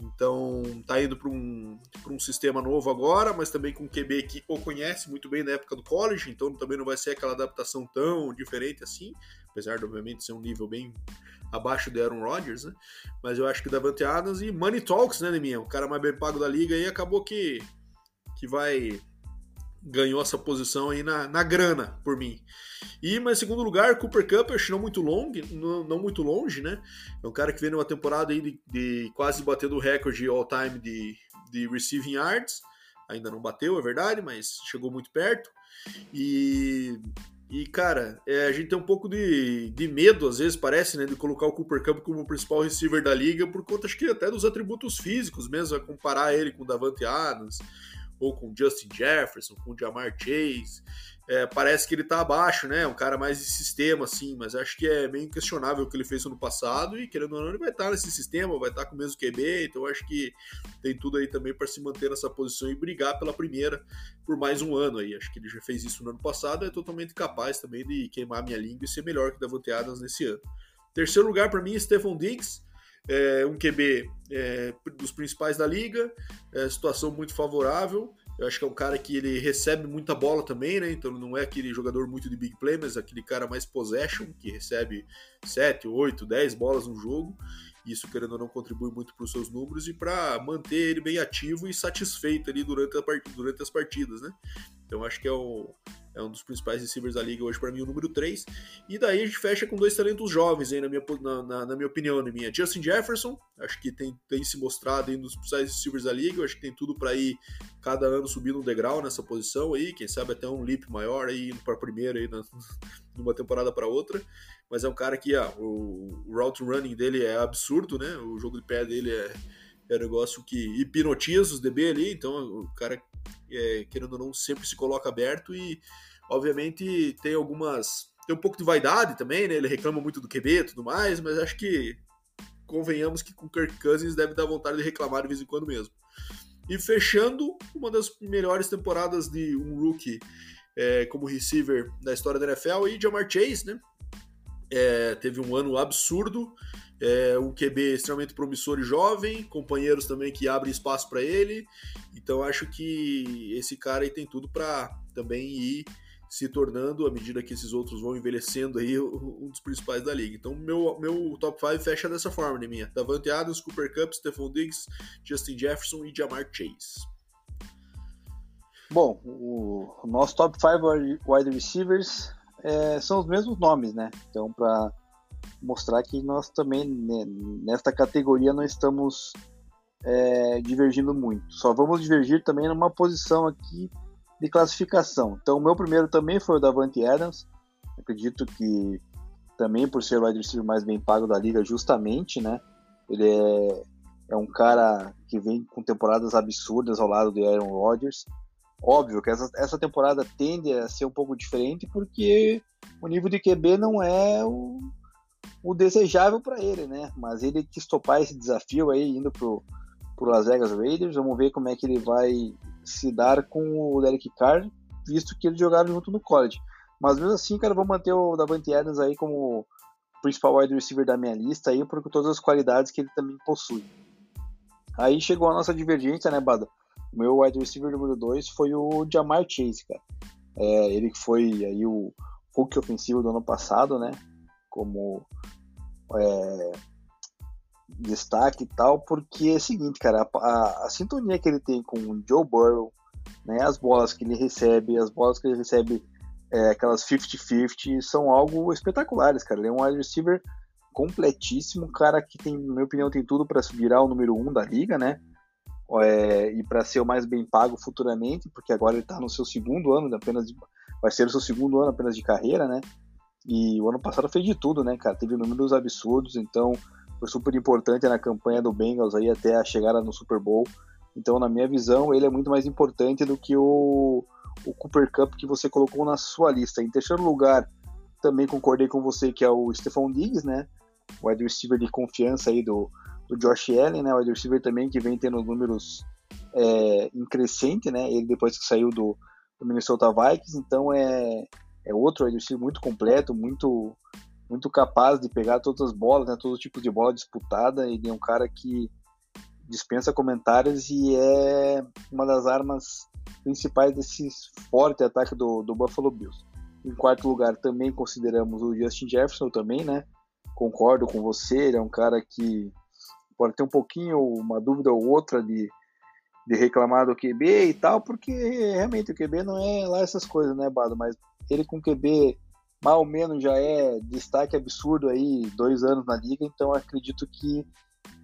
Então tá indo para um, um sistema novo agora, mas também com um QB que o conhece muito bem na época do college, então também não vai ser aquela adaptação tão diferente assim, apesar de obviamente ser um nível bem abaixo do Aaron Rodgers, né? Mas eu acho que Davante Adams e Money Talks, né, Neminha? O cara mais bem pago da liga aí acabou que, que vai ganhou essa posição aí na, na grana por mim. E, mas em segundo lugar, Cooper Cup, acho não muito longe, não, não, muito longe, né? É um cara que vem numa temporada aí de, de quase batendo o recorde all-time de, de receiving yards. Ainda não bateu, é verdade, mas chegou muito perto. E, e cara, é, a gente tem um pouco de, de medo, às vezes, parece, né, de colocar o Cooper Cup como o principal receiver da liga, por conta, acho que até dos atributos físicos mesmo, a comparar ele com o Davante Adams ou com Justin Jefferson, com Jamar Chase. É, parece que ele tá abaixo, né? Um cara mais de sistema, assim, mas acho que é meio questionável o que ele fez no passado e, querendo ou não, ele vai estar nesse sistema, vai estar com o mesmo QB, então acho que tem tudo aí também para se manter nessa posição e brigar pela primeira por mais um ano aí. Acho que ele já fez isso no ano passado, é totalmente capaz também de queimar minha língua e ser melhor que Davante Adams nesse ano. Terceiro lugar para mim, Stephon Diggs é, um QB é, dos principais da liga, é, situação muito favorável. Eu acho que é um cara que ele recebe muita bola também, né? Então não é aquele jogador muito de big play, mas aquele cara mais possession, que recebe 7, 8, 10 bolas no jogo. Isso, querendo ou não, contribui muito para os seus números e para manter ele bem ativo e satisfeito ali durante, a, durante as partidas, né? Então acho que é o, é um dos principais receivers da liga hoje para mim, o número 3. E daí a gente fecha com dois talentos jovens aí, na minha, na, na, na, minha opinião, na minha. Justin Jefferson, acho que tem, tem se mostrado aí um dos principais receivers da liga, eu acho que tem tudo para ir cada ano subindo um degrau nessa posição aí, quem sabe até um leap maior aí indo para primeira aí na, (laughs) numa temporada para outra. Mas é um cara que ah, o, o route running dele é absurdo, né? O jogo de pé dele é, é um negócio que hipnotiza os DB ali, então o cara, é, querendo ou não, sempre se coloca aberto e Obviamente tem algumas. Tem um pouco de vaidade também, né? Ele reclama muito do QB e tudo mais, mas acho que convenhamos que com Kirk Cousins deve dar vontade de reclamar de vez em quando mesmo. E fechando uma das melhores temporadas de um rookie é, como receiver da história da NFL, e Jamar Chase, né? é, teve um ano absurdo, é um QB extremamente promissor e jovem, companheiros também que abrem espaço para ele. Então acho que esse cara aí tem tudo para também ir se tornando, à medida que esses outros vão envelhecendo aí, (laughs) um dos principais da liga. Então meu, meu top 5 fecha dessa forma, né, minha? Davante Adams, Cooper Cup, Stephon Diggs, Justin Jefferson e Jamar Chase. Bom, o nosso top 5 wide receivers é, são os mesmos nomes, né? Então, para mostrar que nós também, né, nesta categoria, não estamos é, divergindo muito. Só vamos divergir também numa posição aqui de classificação. Então, o meu primeiro também foi o Davante Adams. Acredito que também por ser o wide receiver mais bem pago da liga, justamente, né? Ele é, é um cara que vem com temporadas absurdas ao lado de Aaron Rodgers. Óbvio que essa, essa temporada tende a ser um pouco diferente porque o nível de QB não é o, o desejável para ele, né? Mas ele quis topar esse desafio aí, indo pro, pro Las Vegas Raiders. Vamos ver como é que ele vai se dar com o Derek Carr, visto que eles jogaram junto no college. Mas mesmo assim, cara, vou manter o Davante Adams aí como principal wide receiver da minha lista aí, porque todas as qualidades que ele também possui. Aí chegou a nossa divergência, né, Bada? O meu wide receiver número 2 foi o Jamar Chase, cara. É, ele que foi aí o Hulk ofensivo do ano passado, né? Como é, destaque e tal, porque é o seguinte, cara, a, a, a, sintonia que ele tem com o Joe Burrow, né, as bolas que ele recebe, as bolas que ele recebe, é, aquelas 50-50, são algo espetaculares, cara. Ele é um wide receiver completíssimo, cara que tem, na minha opinião, tem tudo para virar o número um da liga, né? É, e para ser o mais bem pago futuramente, porque agora ele está no seu segundo ano, apenas de, vai ser o seu segundo ano apenas de carreira, né? E o ano passado fez de tudo, né, cara? Teve números absurdos, então foi super importante na campanha do Bengals aí até a chegada no Super Bowl. Então, na minha visão, ele é muito mais importante do que o, o Cooper Cup que você colocou na sua lista. Em terceiro lugar, também concordei com você que é o Stephon Diggs, né? O wide receiver de confiança aí do, do Josh Allen, né? O wide receiver também que vem tendo números é, em crescente, né? Ele depois que saiu do, do Minnesota Vikings, então é, é outro wide receiver muito completo, muito muito capaz de pegar todas as bolas, né? Todo tipo de bola disputada. Ele é um cara que dispensa comentários e é uma das armas principais desse forte ataque do, do Buffalo Bills. Em quarto lugar, também consideramos o Justin Jefferson também, né? Concordo com você, ele é um cara que pode ter um pouquinho, uma dúvida ou outra de, de reclamar do QB e tal, porque realmente o QB não é lá essas coisas, né, Bado? Mas ele com QB mal ou menos já é destaque absurdo aí, dois anos na liga, então acredito que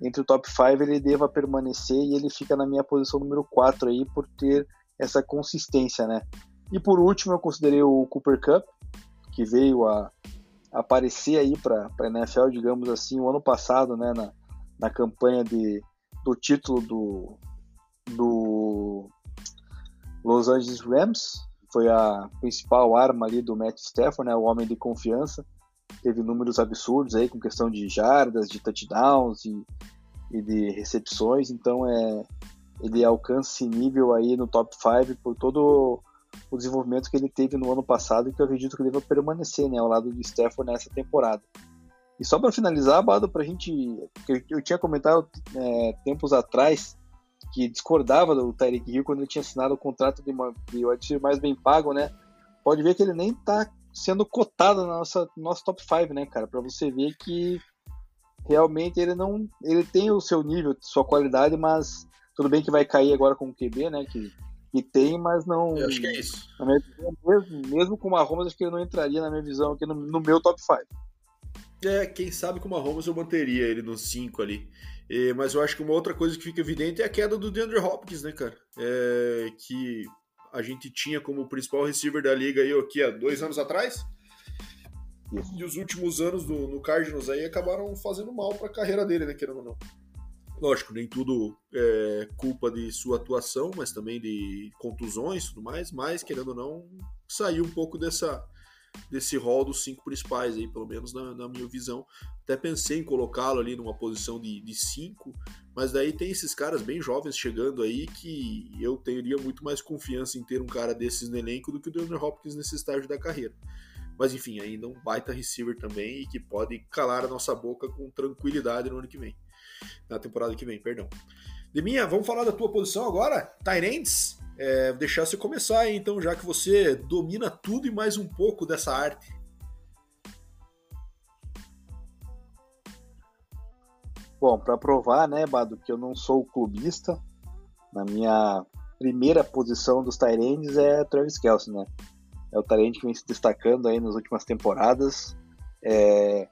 entre o top 5 ele deva permanecer e ele fica na minha posição número 4 aí por ter essa consistência, né? E por último eu considerei o Cooper Cup, que veio a, aparecer aí para a NFL, digamos assim, o ano passado, né, na, na campanha de, do título do, do Los Angeles Rams. Foi a principal arma ali do Matt Stafford, né, o homem de confiança. Teve números absurdos aí com questão de jardas, de touchdowns e, e de recepções. Então é ele alcança esse nível aí no top 5 por todo o desenvolvimento que ele teve no ano passado e que eu acredito que deva permanecer né, ao lado do Stafford nessa temporada. E só para finalizar, Bado, para a gente. Eu tinha comentado é, tempos atrás que discordava do Tyreek Hill quando ele tinha assinado o contrato de, uma, de mais bem pago, né? Pode ver que ele nem está sendo cotado na nossa no nosso top 5, né, cara? Para você ver que realmente ele não. Ele tem o seu nível, sua qualidade, mas tudo bem que vai cair agora com o QB, né? Que, que tem, mas não. Eu acho que é isso. Visão, mesmo, mesmo com o Mahomes, acho que ele não entraria na minha visão aqui no, no meu top 5. É, quem sabe com o Mahomes eu manteria ele no 5 ali. É, mas eu acho que uma outra coisa que fica evidente é a queda do DeAndre Hopkins, né, cara? É, que a gente tinha como principal receiver da liga aí aqui há dois anos atrás. E os últimos anos do, no Cardinals aí acabaram fazendo mal para a carreira dele, né, querendo ou não. Lógico, nem tudo é culpa de sua atuação, mas também de contusões e tudo mais, mas querendo ou não, saiu um pouco dessa, desse rol dos cinco principais aí, pelo menos na, na minha visão. Até pensei em colocá-lo ali numa posição de, de cinco, mas daí tem esses caras bem jovens chegando aí que eu teria muito mais confiança em ter um cara desses no elenco do que o DeAndre Hopkins nesse estágio da carreira. Mas enfim, ainda um baita receiver também e que pode calar a nossa boca com tranquilidade no ano que vem. Na temporada que vem, perdão. Deminha, vamos falar da tua posição agora? Tyrants? É, deixar você começar então, já que você domina tudo e mais um pouco dessa arte. Bom, para provar, né, Bado, que eu não sou clubista, na minha primeira posição dos Tyrands é Travis Kelce, né? É o Tyrande que vem se destacando aí nas últimas temporadas, é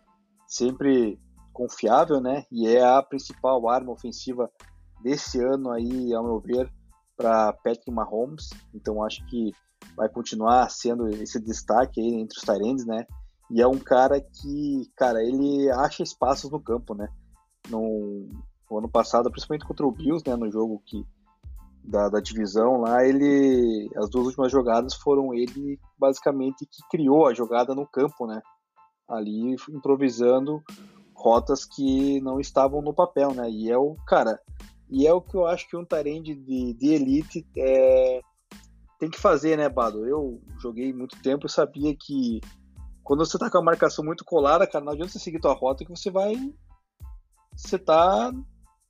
sempre confiável, né? E é a principal arma ofensiva desse ano aí, ao meu ver, para Patrick Mahomes. Então acho que vai continuar sendo esse destaque aí entre os Tyrands, né? E é um cara que, cara, ele acha espaços no campo, né? No, no ano passado, principalmente contra o Bills, né? No jogo que da, da, divisão lá, ele as duas últimas jogadas foram ele basicamente que criou a jogada no campo, né? Ali improvisando rotas que não estavam no papel, né? E é o cara, e é o que eu acho que um Tyrande de, de elite é, tem que fazer, né, Bado? Eu joguei muito tempo e sabia que quando você tá com a marcação muito colada, cara, não adianta você seguir tua rota que você vai. Você tá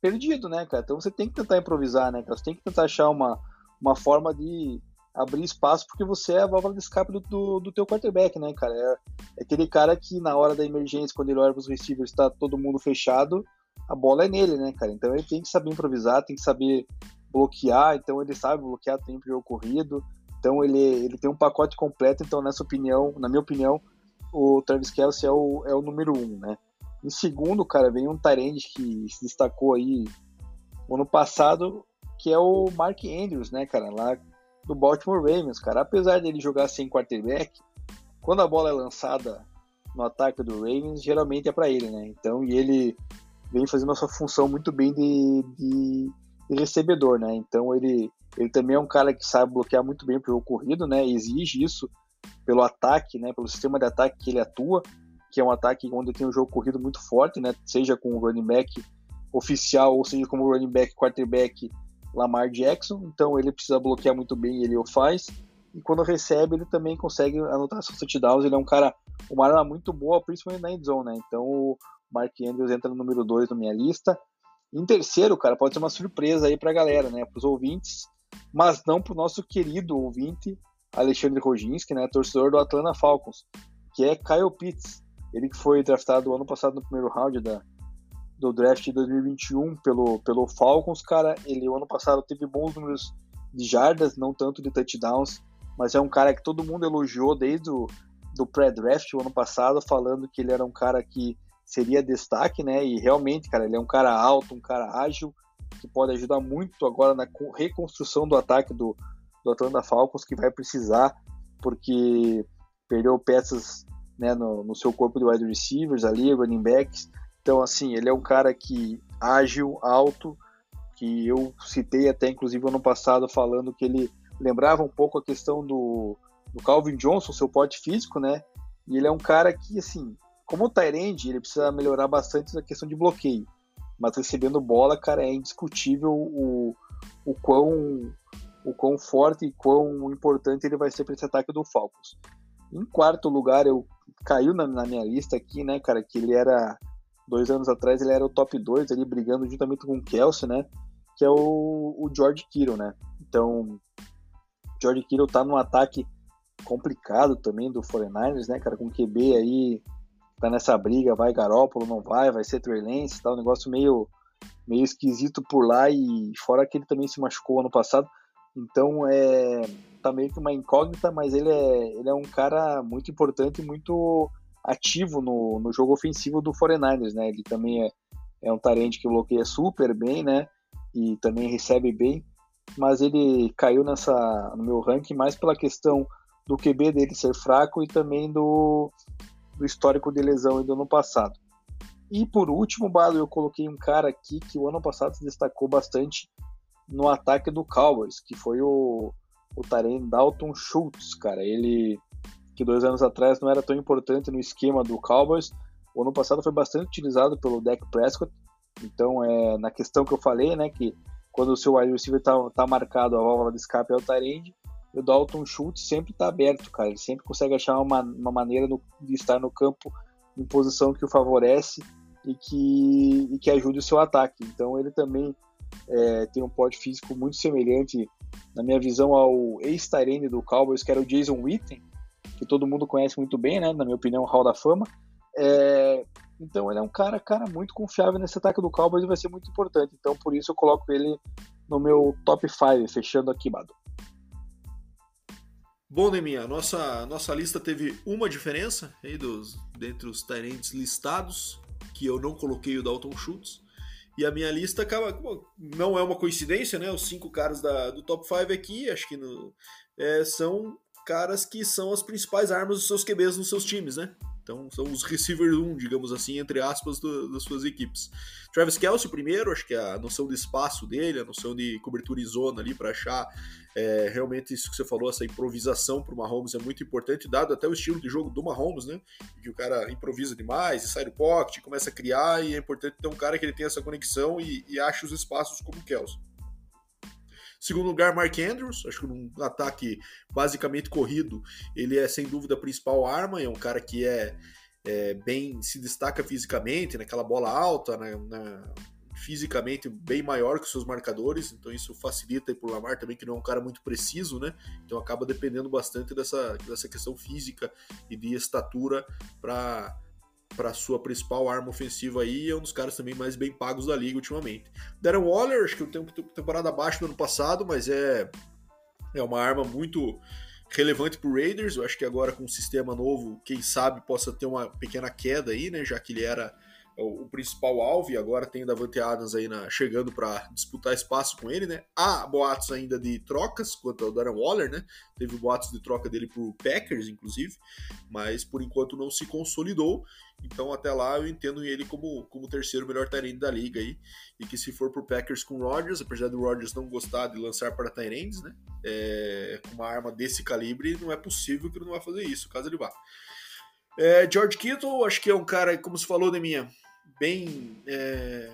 perdido, né, cara? Então você tem que tentar improvisar, né, cara? Você tem que tentar achar uma, uma forma de abrir espaço, porque você é a válvula de escape do, do, do teu quarterback, né, cara? É, é, aquele cara que na hora da emergência, quando ele olha para os receivers, está todo mundo fechado, a bola é nele, né, cara? Então ele tem que saber improvisar, tem que saber bloquear, então ele sabe bloquear tempo de ocorrido, então ele, ele tem um pacote completo, então nessa opinião, na minha opinião, o Travis Kelce é o, é o número um, né? Em segundo, cara, vem um Tyrande que se destacou aí ano passado, que é o Mark Andrews, né, cara, lá do Baltimore Ravens, cara. Apesar dele jogar sem quarterback, quando a bola é lançada no ataque do Ravens, geralmente é para ele, né? Então, e ele vem fazendo a sua função muito bem de, de, de, recebedor, né? Então, ele, ele também é um cara que sabe bloquear muito bem o jogo corrido, né? Exige isso pelo ataque, né? Pelo sistema de ataque que ele atua que é um ataque onde tem um jogo corrido muito forte, né? Seja com o running back oficial ou seja como running back quarterback Lamar Jackson. Então ele precisa bloquear muito bem e ele o faz. E quando recebe, ele também consegue anotar seus touchdowns. Ele é um cara, uma arma muito boa, principalmente na endzone, né? Então o Mark Andrews entra no número 2 na minha lista. Em terceiro, cara, pode ser uma surpresa aí pra galera, né? Pros ouvintes, mas não pro nosso querido ouvinte, Alexandre Roginski, né? Torcedor do Atlanta Falcons, que é Kyle Pitts. Ele que foi draftado ano passado no primeiro round da, do draft de 2021 pelo, pelo Falcons, cara, ele ano passado teve bons números de jardas, não tanto de touchdowns, mas é um cara que todo mundo elogiou desde o do pré-draft o ano passado, falando que ele era um cara que seria destaque, né? E realmente, cara, ele é um cara alto, um cara ágil, que pode ajudar muito agora na reconstrução do ataque do, do Atlanta Falcons, que vai precisar, porque perdeu peças né, no, no, seu corpo de wide receivers ali, running backs. Então, assim, ele é um cara que ágil, alto, que eu citei até inclusive ano passado falando que ele lembrava um pouco a questão do, do Calvin Johnson, seu porte físico, né? E ele é um cara que, assim, como o Tyrande, ele precisa melhorar bastante na questão de bloqueio. Mas recebendo bola, cara, é indiscutível o, o quão o quão forte e quão importante ele vai ser para esse ataque do Falcons. Em quarto lugar, eu caiu na, na, minha lista aqui, né, cara, que ele era dois anos atrás ele era o top 2 ali brigando juntamente com o Kelsey, né, que é o, o George Kittle, né. Então, George Kittle tá num ataque complicado também do 49ers, né, cara, com QB aí tá nessa briga, vai Garópolo, não vai, vai ser Trey Lance, tá um negócio meio meio esquisito por lá e fora que ele também se machucou ano passado. Então é tá meio que uma incógnita, mas ele é, ele é um cara muito importante e muito ativo no, no jogo ofensivo do 49ers, né? Ele também é, é um tarente que bloqueia super bem, né? E também recebe bem, mas ele caiu nessa no meu ranking mais pela questão do QB dele ser fraco e também do, do histórico de lesão do ano passado. E por último, Bado, eu coloquei um cara aqui que o ano passado se destacou bastante no ataque do Cowboys, que foi o, o Taren Dalton Schultz, cara. Ele, que dois anos atrás não era tão importante no esquema do Cowboys, o ano passado foi bastante utilizado pelo Dak Prescott. Então, é, na questão que eu falei, né, que quando o seu wide receiver tá, tá marcado, a válvula de escape é o Tyrande, o Dalton Schultz sempre está aberto, cara. Ele sempre consegue achar uma, uma maneira no, de estar no campo em posição que o favorece e que, e que ajude o seu ataque. Então ele também é, tem um porte físico muito semelhante, na minha visão, ao ex-Tyrene do Cowboys, que era o Jason Witten, que todo mundo conhece muito bem, né? Na minha opinião, Hall da Fama. É, então ele é um cara, cara muito confiável nesse ataque do Cowboys e vai ser muito importante. Então por isso eu coloco ele no meu top 5, fechando aqui, Bado. Bom, Neminha, nossa nossa lista teve uma diferença aí dos dentre os Tyrants listados, que eu não coloquei o Dalton Schultz. E a minha lista acaba. Não é uma coincidência, né? Os cinco caras da, do top 5 aqui, acho que no, é, são caras que são as principais armas dos seus QBs nos seus times, né? Então são os receiver 1, digamos assim, entre aspas, do, das suas equipes. Travis Kelsey primeiro, acho que a noção de espaço dele, a noção de cobertura em zona ali para achar é, realmente isso que você falou, essa improvisação para o Mahomes é muito importante, dado até o estilo de jogo do Mahomes, né? Que o cara improvisa demais, e sai do pocket, começa a criar, e é importante ter um cara que ele tenha essa conexão e, e ache os espaços como o Kelsey. Segundo lugar, Mark Andrews. Acho que num ataque basicamente corrido, ele é sem dúvida a principal arma. É um cara que é, é bem se destaca fisicamente, naquela bola alta, na, na, fisicamente bem maior que os seus marcadores. Então isso facilita aí pro Lamar também, que não é um cara muito preciso, né? Então acaba dependendo bastante dessa, dessa questão física e de estatura para para sua principal arma ofensiva aí, é um dos caras também mais bem pagos da liga ultimamente. Darren Waller, acho que eu tenho temporada abaixo do ano passado, mas é, é uma arma muito relevante para o Raiders. Eu acho que agora com um sistema novo, quem sabe possa ter uma pequena queda aí, né? Já que ele era o, o principal alvo, e agora tem o Davante Adams aí na, chegando para disputar espaço com ele, né? Há boatos ainda de trocas quanto ao Darren Waller, né? Teve boatos de troca dele pro Packers, inclusive, mas por enquanto não se consolidou. Então até lá eu entendo ele como, como terceiro melhor Tyrande da liga aí. E que se for pro Packers com Rodgers, apesar do Rodgers não gostar de lançar para Tyrands, né? É, com uma arma desse calibre, não é possível que ele não vai fazer isso, caso ele vá. É, George Kittle, acho que é um cara, como se falou, de minha bem é,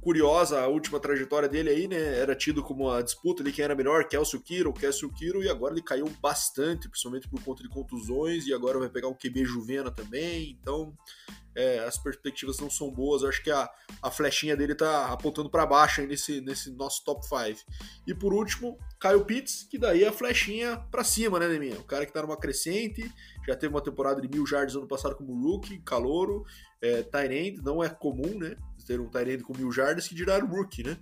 curiosa a última trajetória dele aí, né? Era tido como a disputa de quem era melhor, Kelsey Kiro, Kelsey Kiro, e agora ele caiu bastante, principalmente por conta de contusões, e agora vai pegar um QB Juvena também, então é, as perspectivas não são boas. Eu acho que a, a flechinha dele tá apontando para baixo aí nesse, nesse nosso top 5. E por último, Kyle Pitts, que daí é a flechinha para cima, né, Neminha? O cara que tá numa crescente, já teve uma temporada de mil jardas ano passado como rookie, calouro, é, Tyrande, não é comum, né? Ter um Tyrande com mil jardas que dirá rookie, né?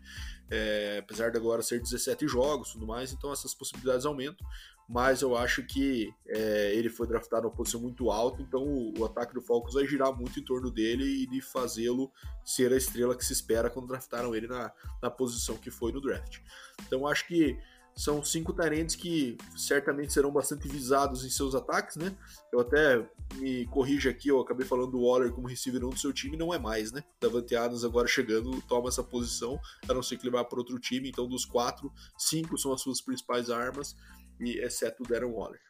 É, apesar de agora ser 17 jogos e tudo mais, então essas possibilidades aumentam mas eu acho que é, ele foi draftado numa posição muito alta, então o, o, ataque do Falcons vai girar muito em torno dele e de fazê-lo ser a estrela que se espera quando draftaram ele na, na posição que foi no draft. Então acho que são cinco tarentes que certamente serão bastante visados em seus ataques, né? Eu até me corrijo aqui, eu acabei falando do Waller como receiver 1 do seu time, não é mais, né? Davante Adams agora chegando, toma essa posição, a não ser que levar para outro time, então dos quatro, cinco são as suas principais armas, e exceto o Darren Waller.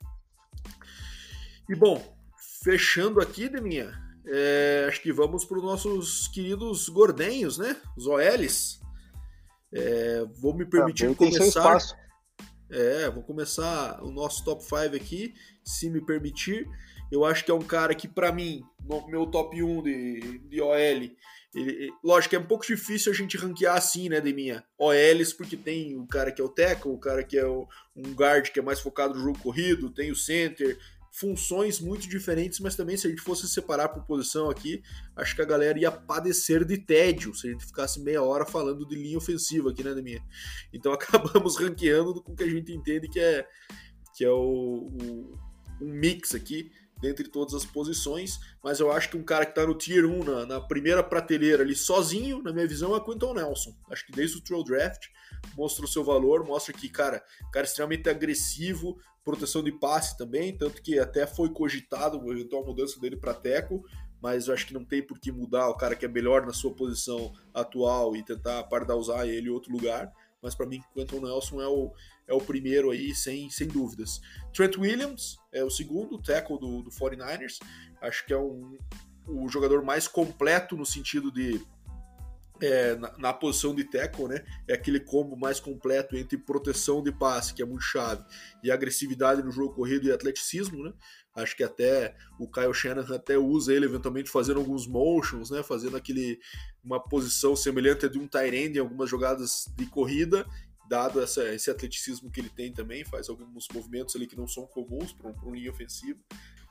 E bom, fechando aqui, Deminha, é, acho que vamos para os nossos queridos gordenhos, né? Os OLs. É, vou me permitir começar. É, vou começar o nosso top 5 aqui, se me permitir. Eu acho que é um cara que, para mim, no meu top 1 de, de OL, ele, lógico é um pouco difícil a gente ranquear assim, né, de minha OLs, porque tem o cara que é o tackle, o cara que é o, um guard que é mais focado no jogo corrido, tem o center, funções muito diferentes, mas também se a gente fosse separar por posição aqui, acho que a galera ia padecer de tédio se a gente ficasse meia hora falando de linha ofensiva aqui, né, minha Então (laughs) acabamos ranqueando com o que a gente entende que é, que é o, o um mix aqui dentre todas as posições, mas eu acho que um cara que está no Tier 1, na, na, primeira prateleira ali, sozinho, na minha visão, é Quinton Nelson. Acho que desde o Trail Draft mostra o seu valor, mostra que, cara, cara é extremamente agressivo, proteção de passe também, tanto que até foi cogitado a eventual mudança dele para Teco, mas eu acho que não tem por que mudar o cara que é melhor na sua posição atual e tentar pardar usar ele em outro lugar mas para mim Quentin Nelson é o, é o primeiro aí, sem, sem dúvidas. Trent Williams é o segundo, tackle do, do 49ers, acho que é um, o jogador mais completo no sentido de é, na, na, posição de tackle, né? É aquele combo mais completo entre proteção de passe, que é muito chave, e agressividade no jogo corrido e atleticismo, né? Acho que até o Kyle Shanahan até usa ele eventualmente fazendo alguns motions, né? Fazendo aquele uma posição semelhante a de um tight end em algumas jogadas de corrida, dado essa, esse atleticismo que ele tem também, faz alguns movimentos ali que não são comuns para um, um linha ofensiva.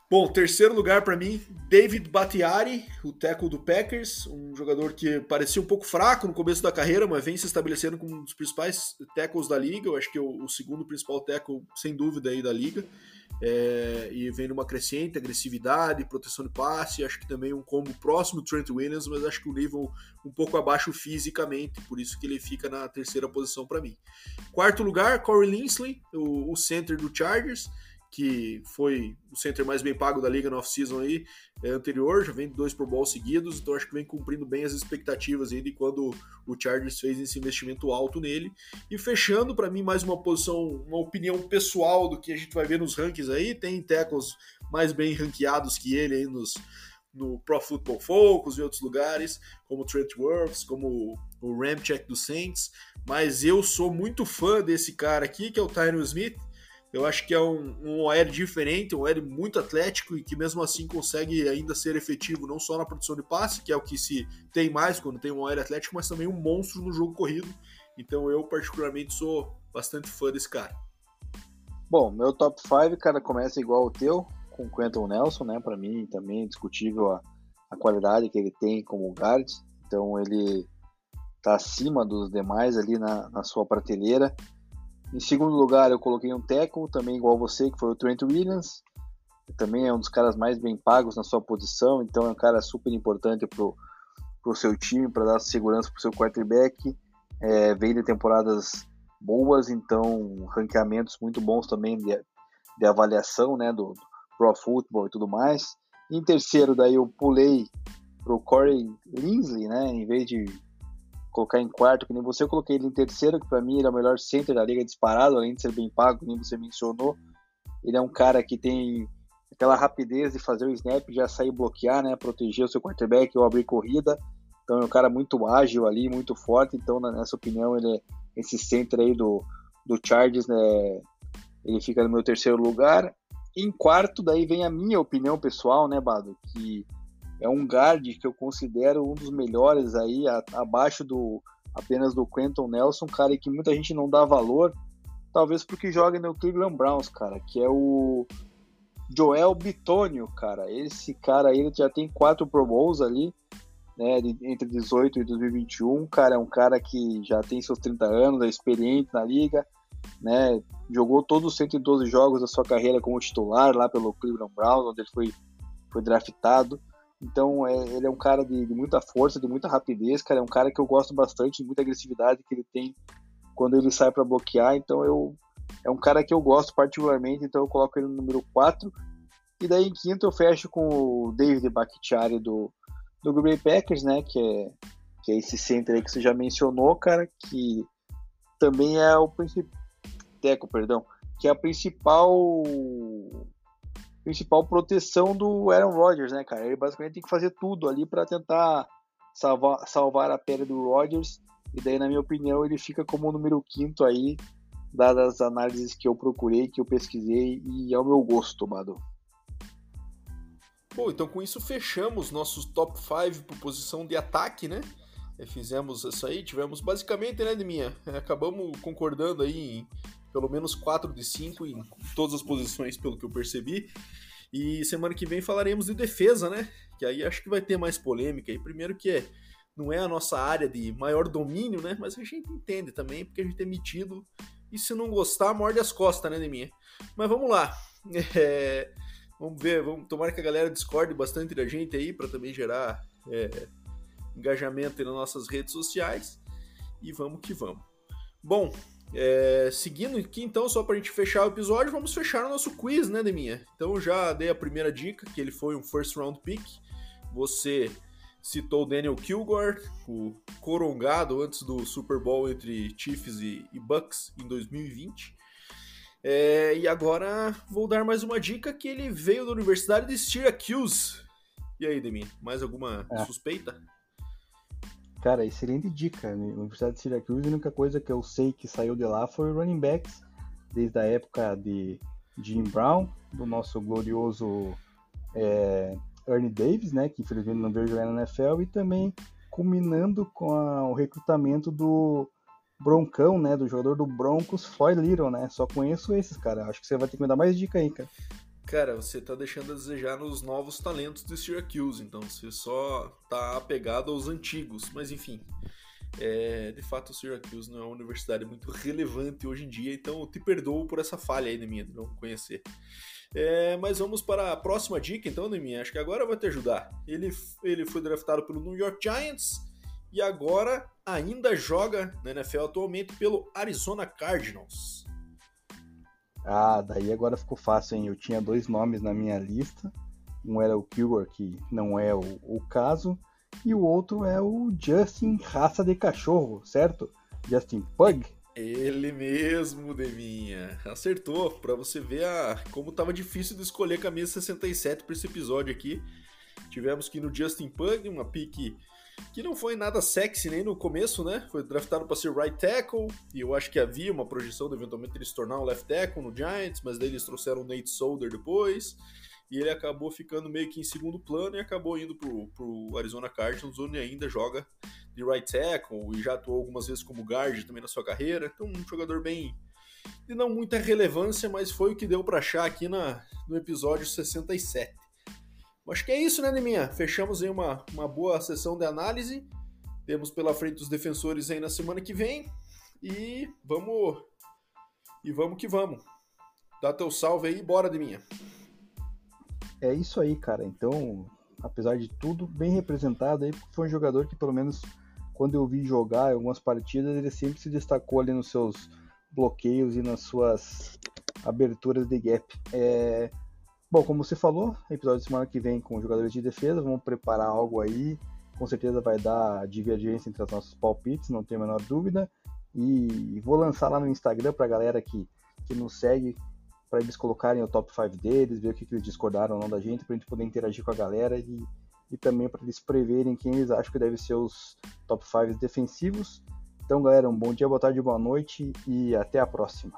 Bom, terceiro lugar para mim, David Batiari, o tackle do Packers, um jogador que parecia um pouco fraco no começo da carreira, mas vem se estabelecendo como um dos principais tackles da liga. Eu acho que é o, segundo principal tackle, sem dúvida, aí da liga. É, e vem numa crescente agressividade, proteção de passe. Acho que também um combo próximo do Trent Williams, mas acho que o nível um pouco abaixo fisicamente, por isso que ele fica na terceira posição para mim. Quarto lugar, Corey Linsley, o, o center do Chargers que foi o center mais bem pago da liga no off-season aí, é, anterior, já vem dois Pro Bowl seguidos, então acho que vem cumprindo bem as expectativas aí de quando o Chargers fez esse investimento alto nele. E fechando, para mim, mais uma posição, uma opinião pessoal do que a gente vai ver nos rankings aí, tem tackles mais bem ranqueados que ele aí nos, no Pro Football Focus e outros lugares, como o Trent Wirfs, como o Ramcheck do Saints, mas eu sou muito fã desse cara aqui, que é o Tyron Smith, eu acho que é um, um OL diferente, um OL muito atlético e que mesmo assim consegue ainda ser efetivo não só na produção de passe, que é o que se tem mais quando tem um OL atlético, mas também um monstro no jogo corrido. Então eu particularmente sou bastante fã desse cara. Bom, meu top 5, cara, começa igual o teu, com o Quentin Nelson, né? Para mim também é discutível a, a qualidade que ele tem como guard. Então ele tá acima dos demais ali na, na sua prateleira. Em segundo lugar, eu coloquei um Teco, também igual você, que foi o Trent Williams. Também é um dos caras mais bem pagos na sua posição, então é um cara super importante pro, pro seu time, para dar segurança pro seu quarterback. É, vem de temporadas boas, então ranqueamentos muito bons também de, de avaliação, né, do, do Pro Football e tudo mais. Em terceiro, daí eu pulei pro Corey Linsley, né, em vez de colocar em quarto, que nem você, eu coloquei ele em terceiro, que para mim ele é o melhor center da liga disparado, além de ser bem pago, como você mencionou. Ele é um cara que tem aquela rapidez de fazer o snap, já sair bloquear, né, proteger o seu quarterback ou abrir corrida. Então é um cara muito ágil ali, muito forte. Então, nessa opinião, ele é esse center aí do, do Chargers, né, ele fica no meu terceiro lugar. Em quarto, daí vem a minha opinião pessoal, né, Bado, que é um guard que eu considero um dos melhores aí, a, abaixo do apenas do Quentin Nelson, cara que muita gente não dá valor, talvez porque joga no Cleveland Browns, cara, que é o Joel Bitonio, cara. Esse cara aí já tem quatro Pro Bowls ali, né, entre 18 e 2021. Cara, é um cara que já tem seus 30 anos, é experiente na liga, né? Jogou todos os 112 jogos da sua carreira como titular lá pelo Cleveland Browns, onde ele foi, foi draftado. Então, é, ele é um cara de, de, muita força, de muita rapidez, cara. É um cara que eu gosto bastante, de muita agressividade que ele tem quando ele sai para bloquear. Então, eu é um cara que eu gosto particularmente, então eu coloco ele no número 4. E daí em quinto eu fecho com o David Bakhtiari do, do Green Bay Packers, né? Que é, que é esse center aí que você já mencionou, cara, que também é o principal. Teco, perdão, que é a principal principal proteção do Aaron Rodgers, né, cara? Ele basicamente tem que fazer tudo ali para tentar salvar, salvar a pele do Rodgers. E daí, na minha opinião, ele fica como o número quinto aí, dadas as análises que eu procurei, que eu pesquisei, e é o meu gosto, Bado. Bom, então com isso fechamos nossos top 5 por posição de ataque, né? Fizemos isso aí, tivemos basicamente, né, Deminha? Acabamos concordando aí em pelo menos 4 de 5 em todas as posições, pelo que eu percebi. E semana que vem falaremos de defesa, né? Que aí acho que vai ter mais polêmica. E primeiro que é, não é a nossa área de maior domínio, né? Mas a gente entende também, porque a gente é metido. E se não gostar, morde as costas, né, Deminha? Mas vamos lá. (laughs) É, vamos ver, vamos tomar que a galera discorde bastante da gente aí, para também gerar é, engajamento nas nossas redes sociais. E vamos que vamos. Bom, é, seguindo aqui, então, só para a gente fechar o episódio, vamos fechar o nosso quiz, né, Deminha? Então, já dei a primeira dica, que ele foi um first round pick. Você citou o Daniel Kilgore, o corongado antes do Super Bowl entre Chiefs e, e Bucks em 2020. É, e agora vou dar mais uma dica que ele veio da Universidade de Syracuse. E aí, Deminha, mais alguma é. suspeita? Cara, excelente dica. A Universidade de Syracuse, a única coisa que eu sei que saiu de lá foi running backs, desde a época de Jim Brown, do nosso glorioso é, Ernie Davis, né, que infelizmente não veio jogar na NFL, e também culminando com a, o recrutamento do Broncão, né, do jogador do Broncos, Floyd Little, né? Só conheço esses, cara. Acho que você vai ter que me dar mais dica aí, cara. Cara, você tá deixando a desejar nos novos talentos do Syracuse, então você só tá apegado aos antigos, mas enfim. É, de fato, o Syracuse não é uma universidade muito relevante hoje em dia, então eu te perdoo por essa falha aí, Neminha, de não conhecer. É, mas vamos para a próxima dica, então, Neminha. Acho que agora vai te ajudar. Ele, ele foi draftado pelo New York Giants e agora ainda joga na NFL atualmente pelo Arizona Cardinals. Ah, daí agora ficou fácil, hein? Eu tinha dois nomes na minha lista. Um era o Kilgore, que não é o, o caso, e o outro é o Justin Raça de Cachorro, certo? Justin Pug. Ele mesmo, Deminha. Acertou, para você ver a, como tava difícil de escolher camisa 67 para esse episódio aqui. Tivemos que ir no Justin Pug, uma pique que não foi nada sexy nem no começo, né? Foi draftado para ser right tackle, e eu acho que havia uma projeção de eventualmente ele se tornar um left tackle no Giants, mas daí eles trouxeram o Nate Solder depois, e ele acabou ficando meio que em segundo plano e acabou indo pro, pro Arizona Cardinals, onde ainda joga de right tackle e já atuou algumas vezes como guard também na sua carreira. Então, um jogador bem de não muita relevância, mas foi o que deu para achar aqui na, no episódio 67. Acho que é isso, né, Neminha? Fechamos aí uma, uma boa sessão de análise. Temos pela frente os defensores aí na semana que vem. E vamos. E vamos que vamos. Dá teu salve aí e bora, Deminha. É isso aí, cara. Então, apesar de tudo, bem representado aí, foi um jogador que, pelo menos, quando eu vi jogar algumas partidas, ele sempre se destacou ali nos seus bloqueios e nas suas aberturas de gap. É, Bom, como você falou, episódio de semana que vem com jogadores de defesa, vamos preparar algo aí. Com certeza vai dar divergência entre os nossos palpites, não tenho a menor dúvida. E vou lançar lá no Instagram para a galera que, que nos segue, para eles colocarem o top 5 deles, ver o que, que eles discordaram ou não da gente, para a gente poder interagir com a galera e, e também para eles preverem quem eles acham que deve ser os top 5 defensivos. Então, galera, um bom dia, boa tarde, boa noite e até a próxima.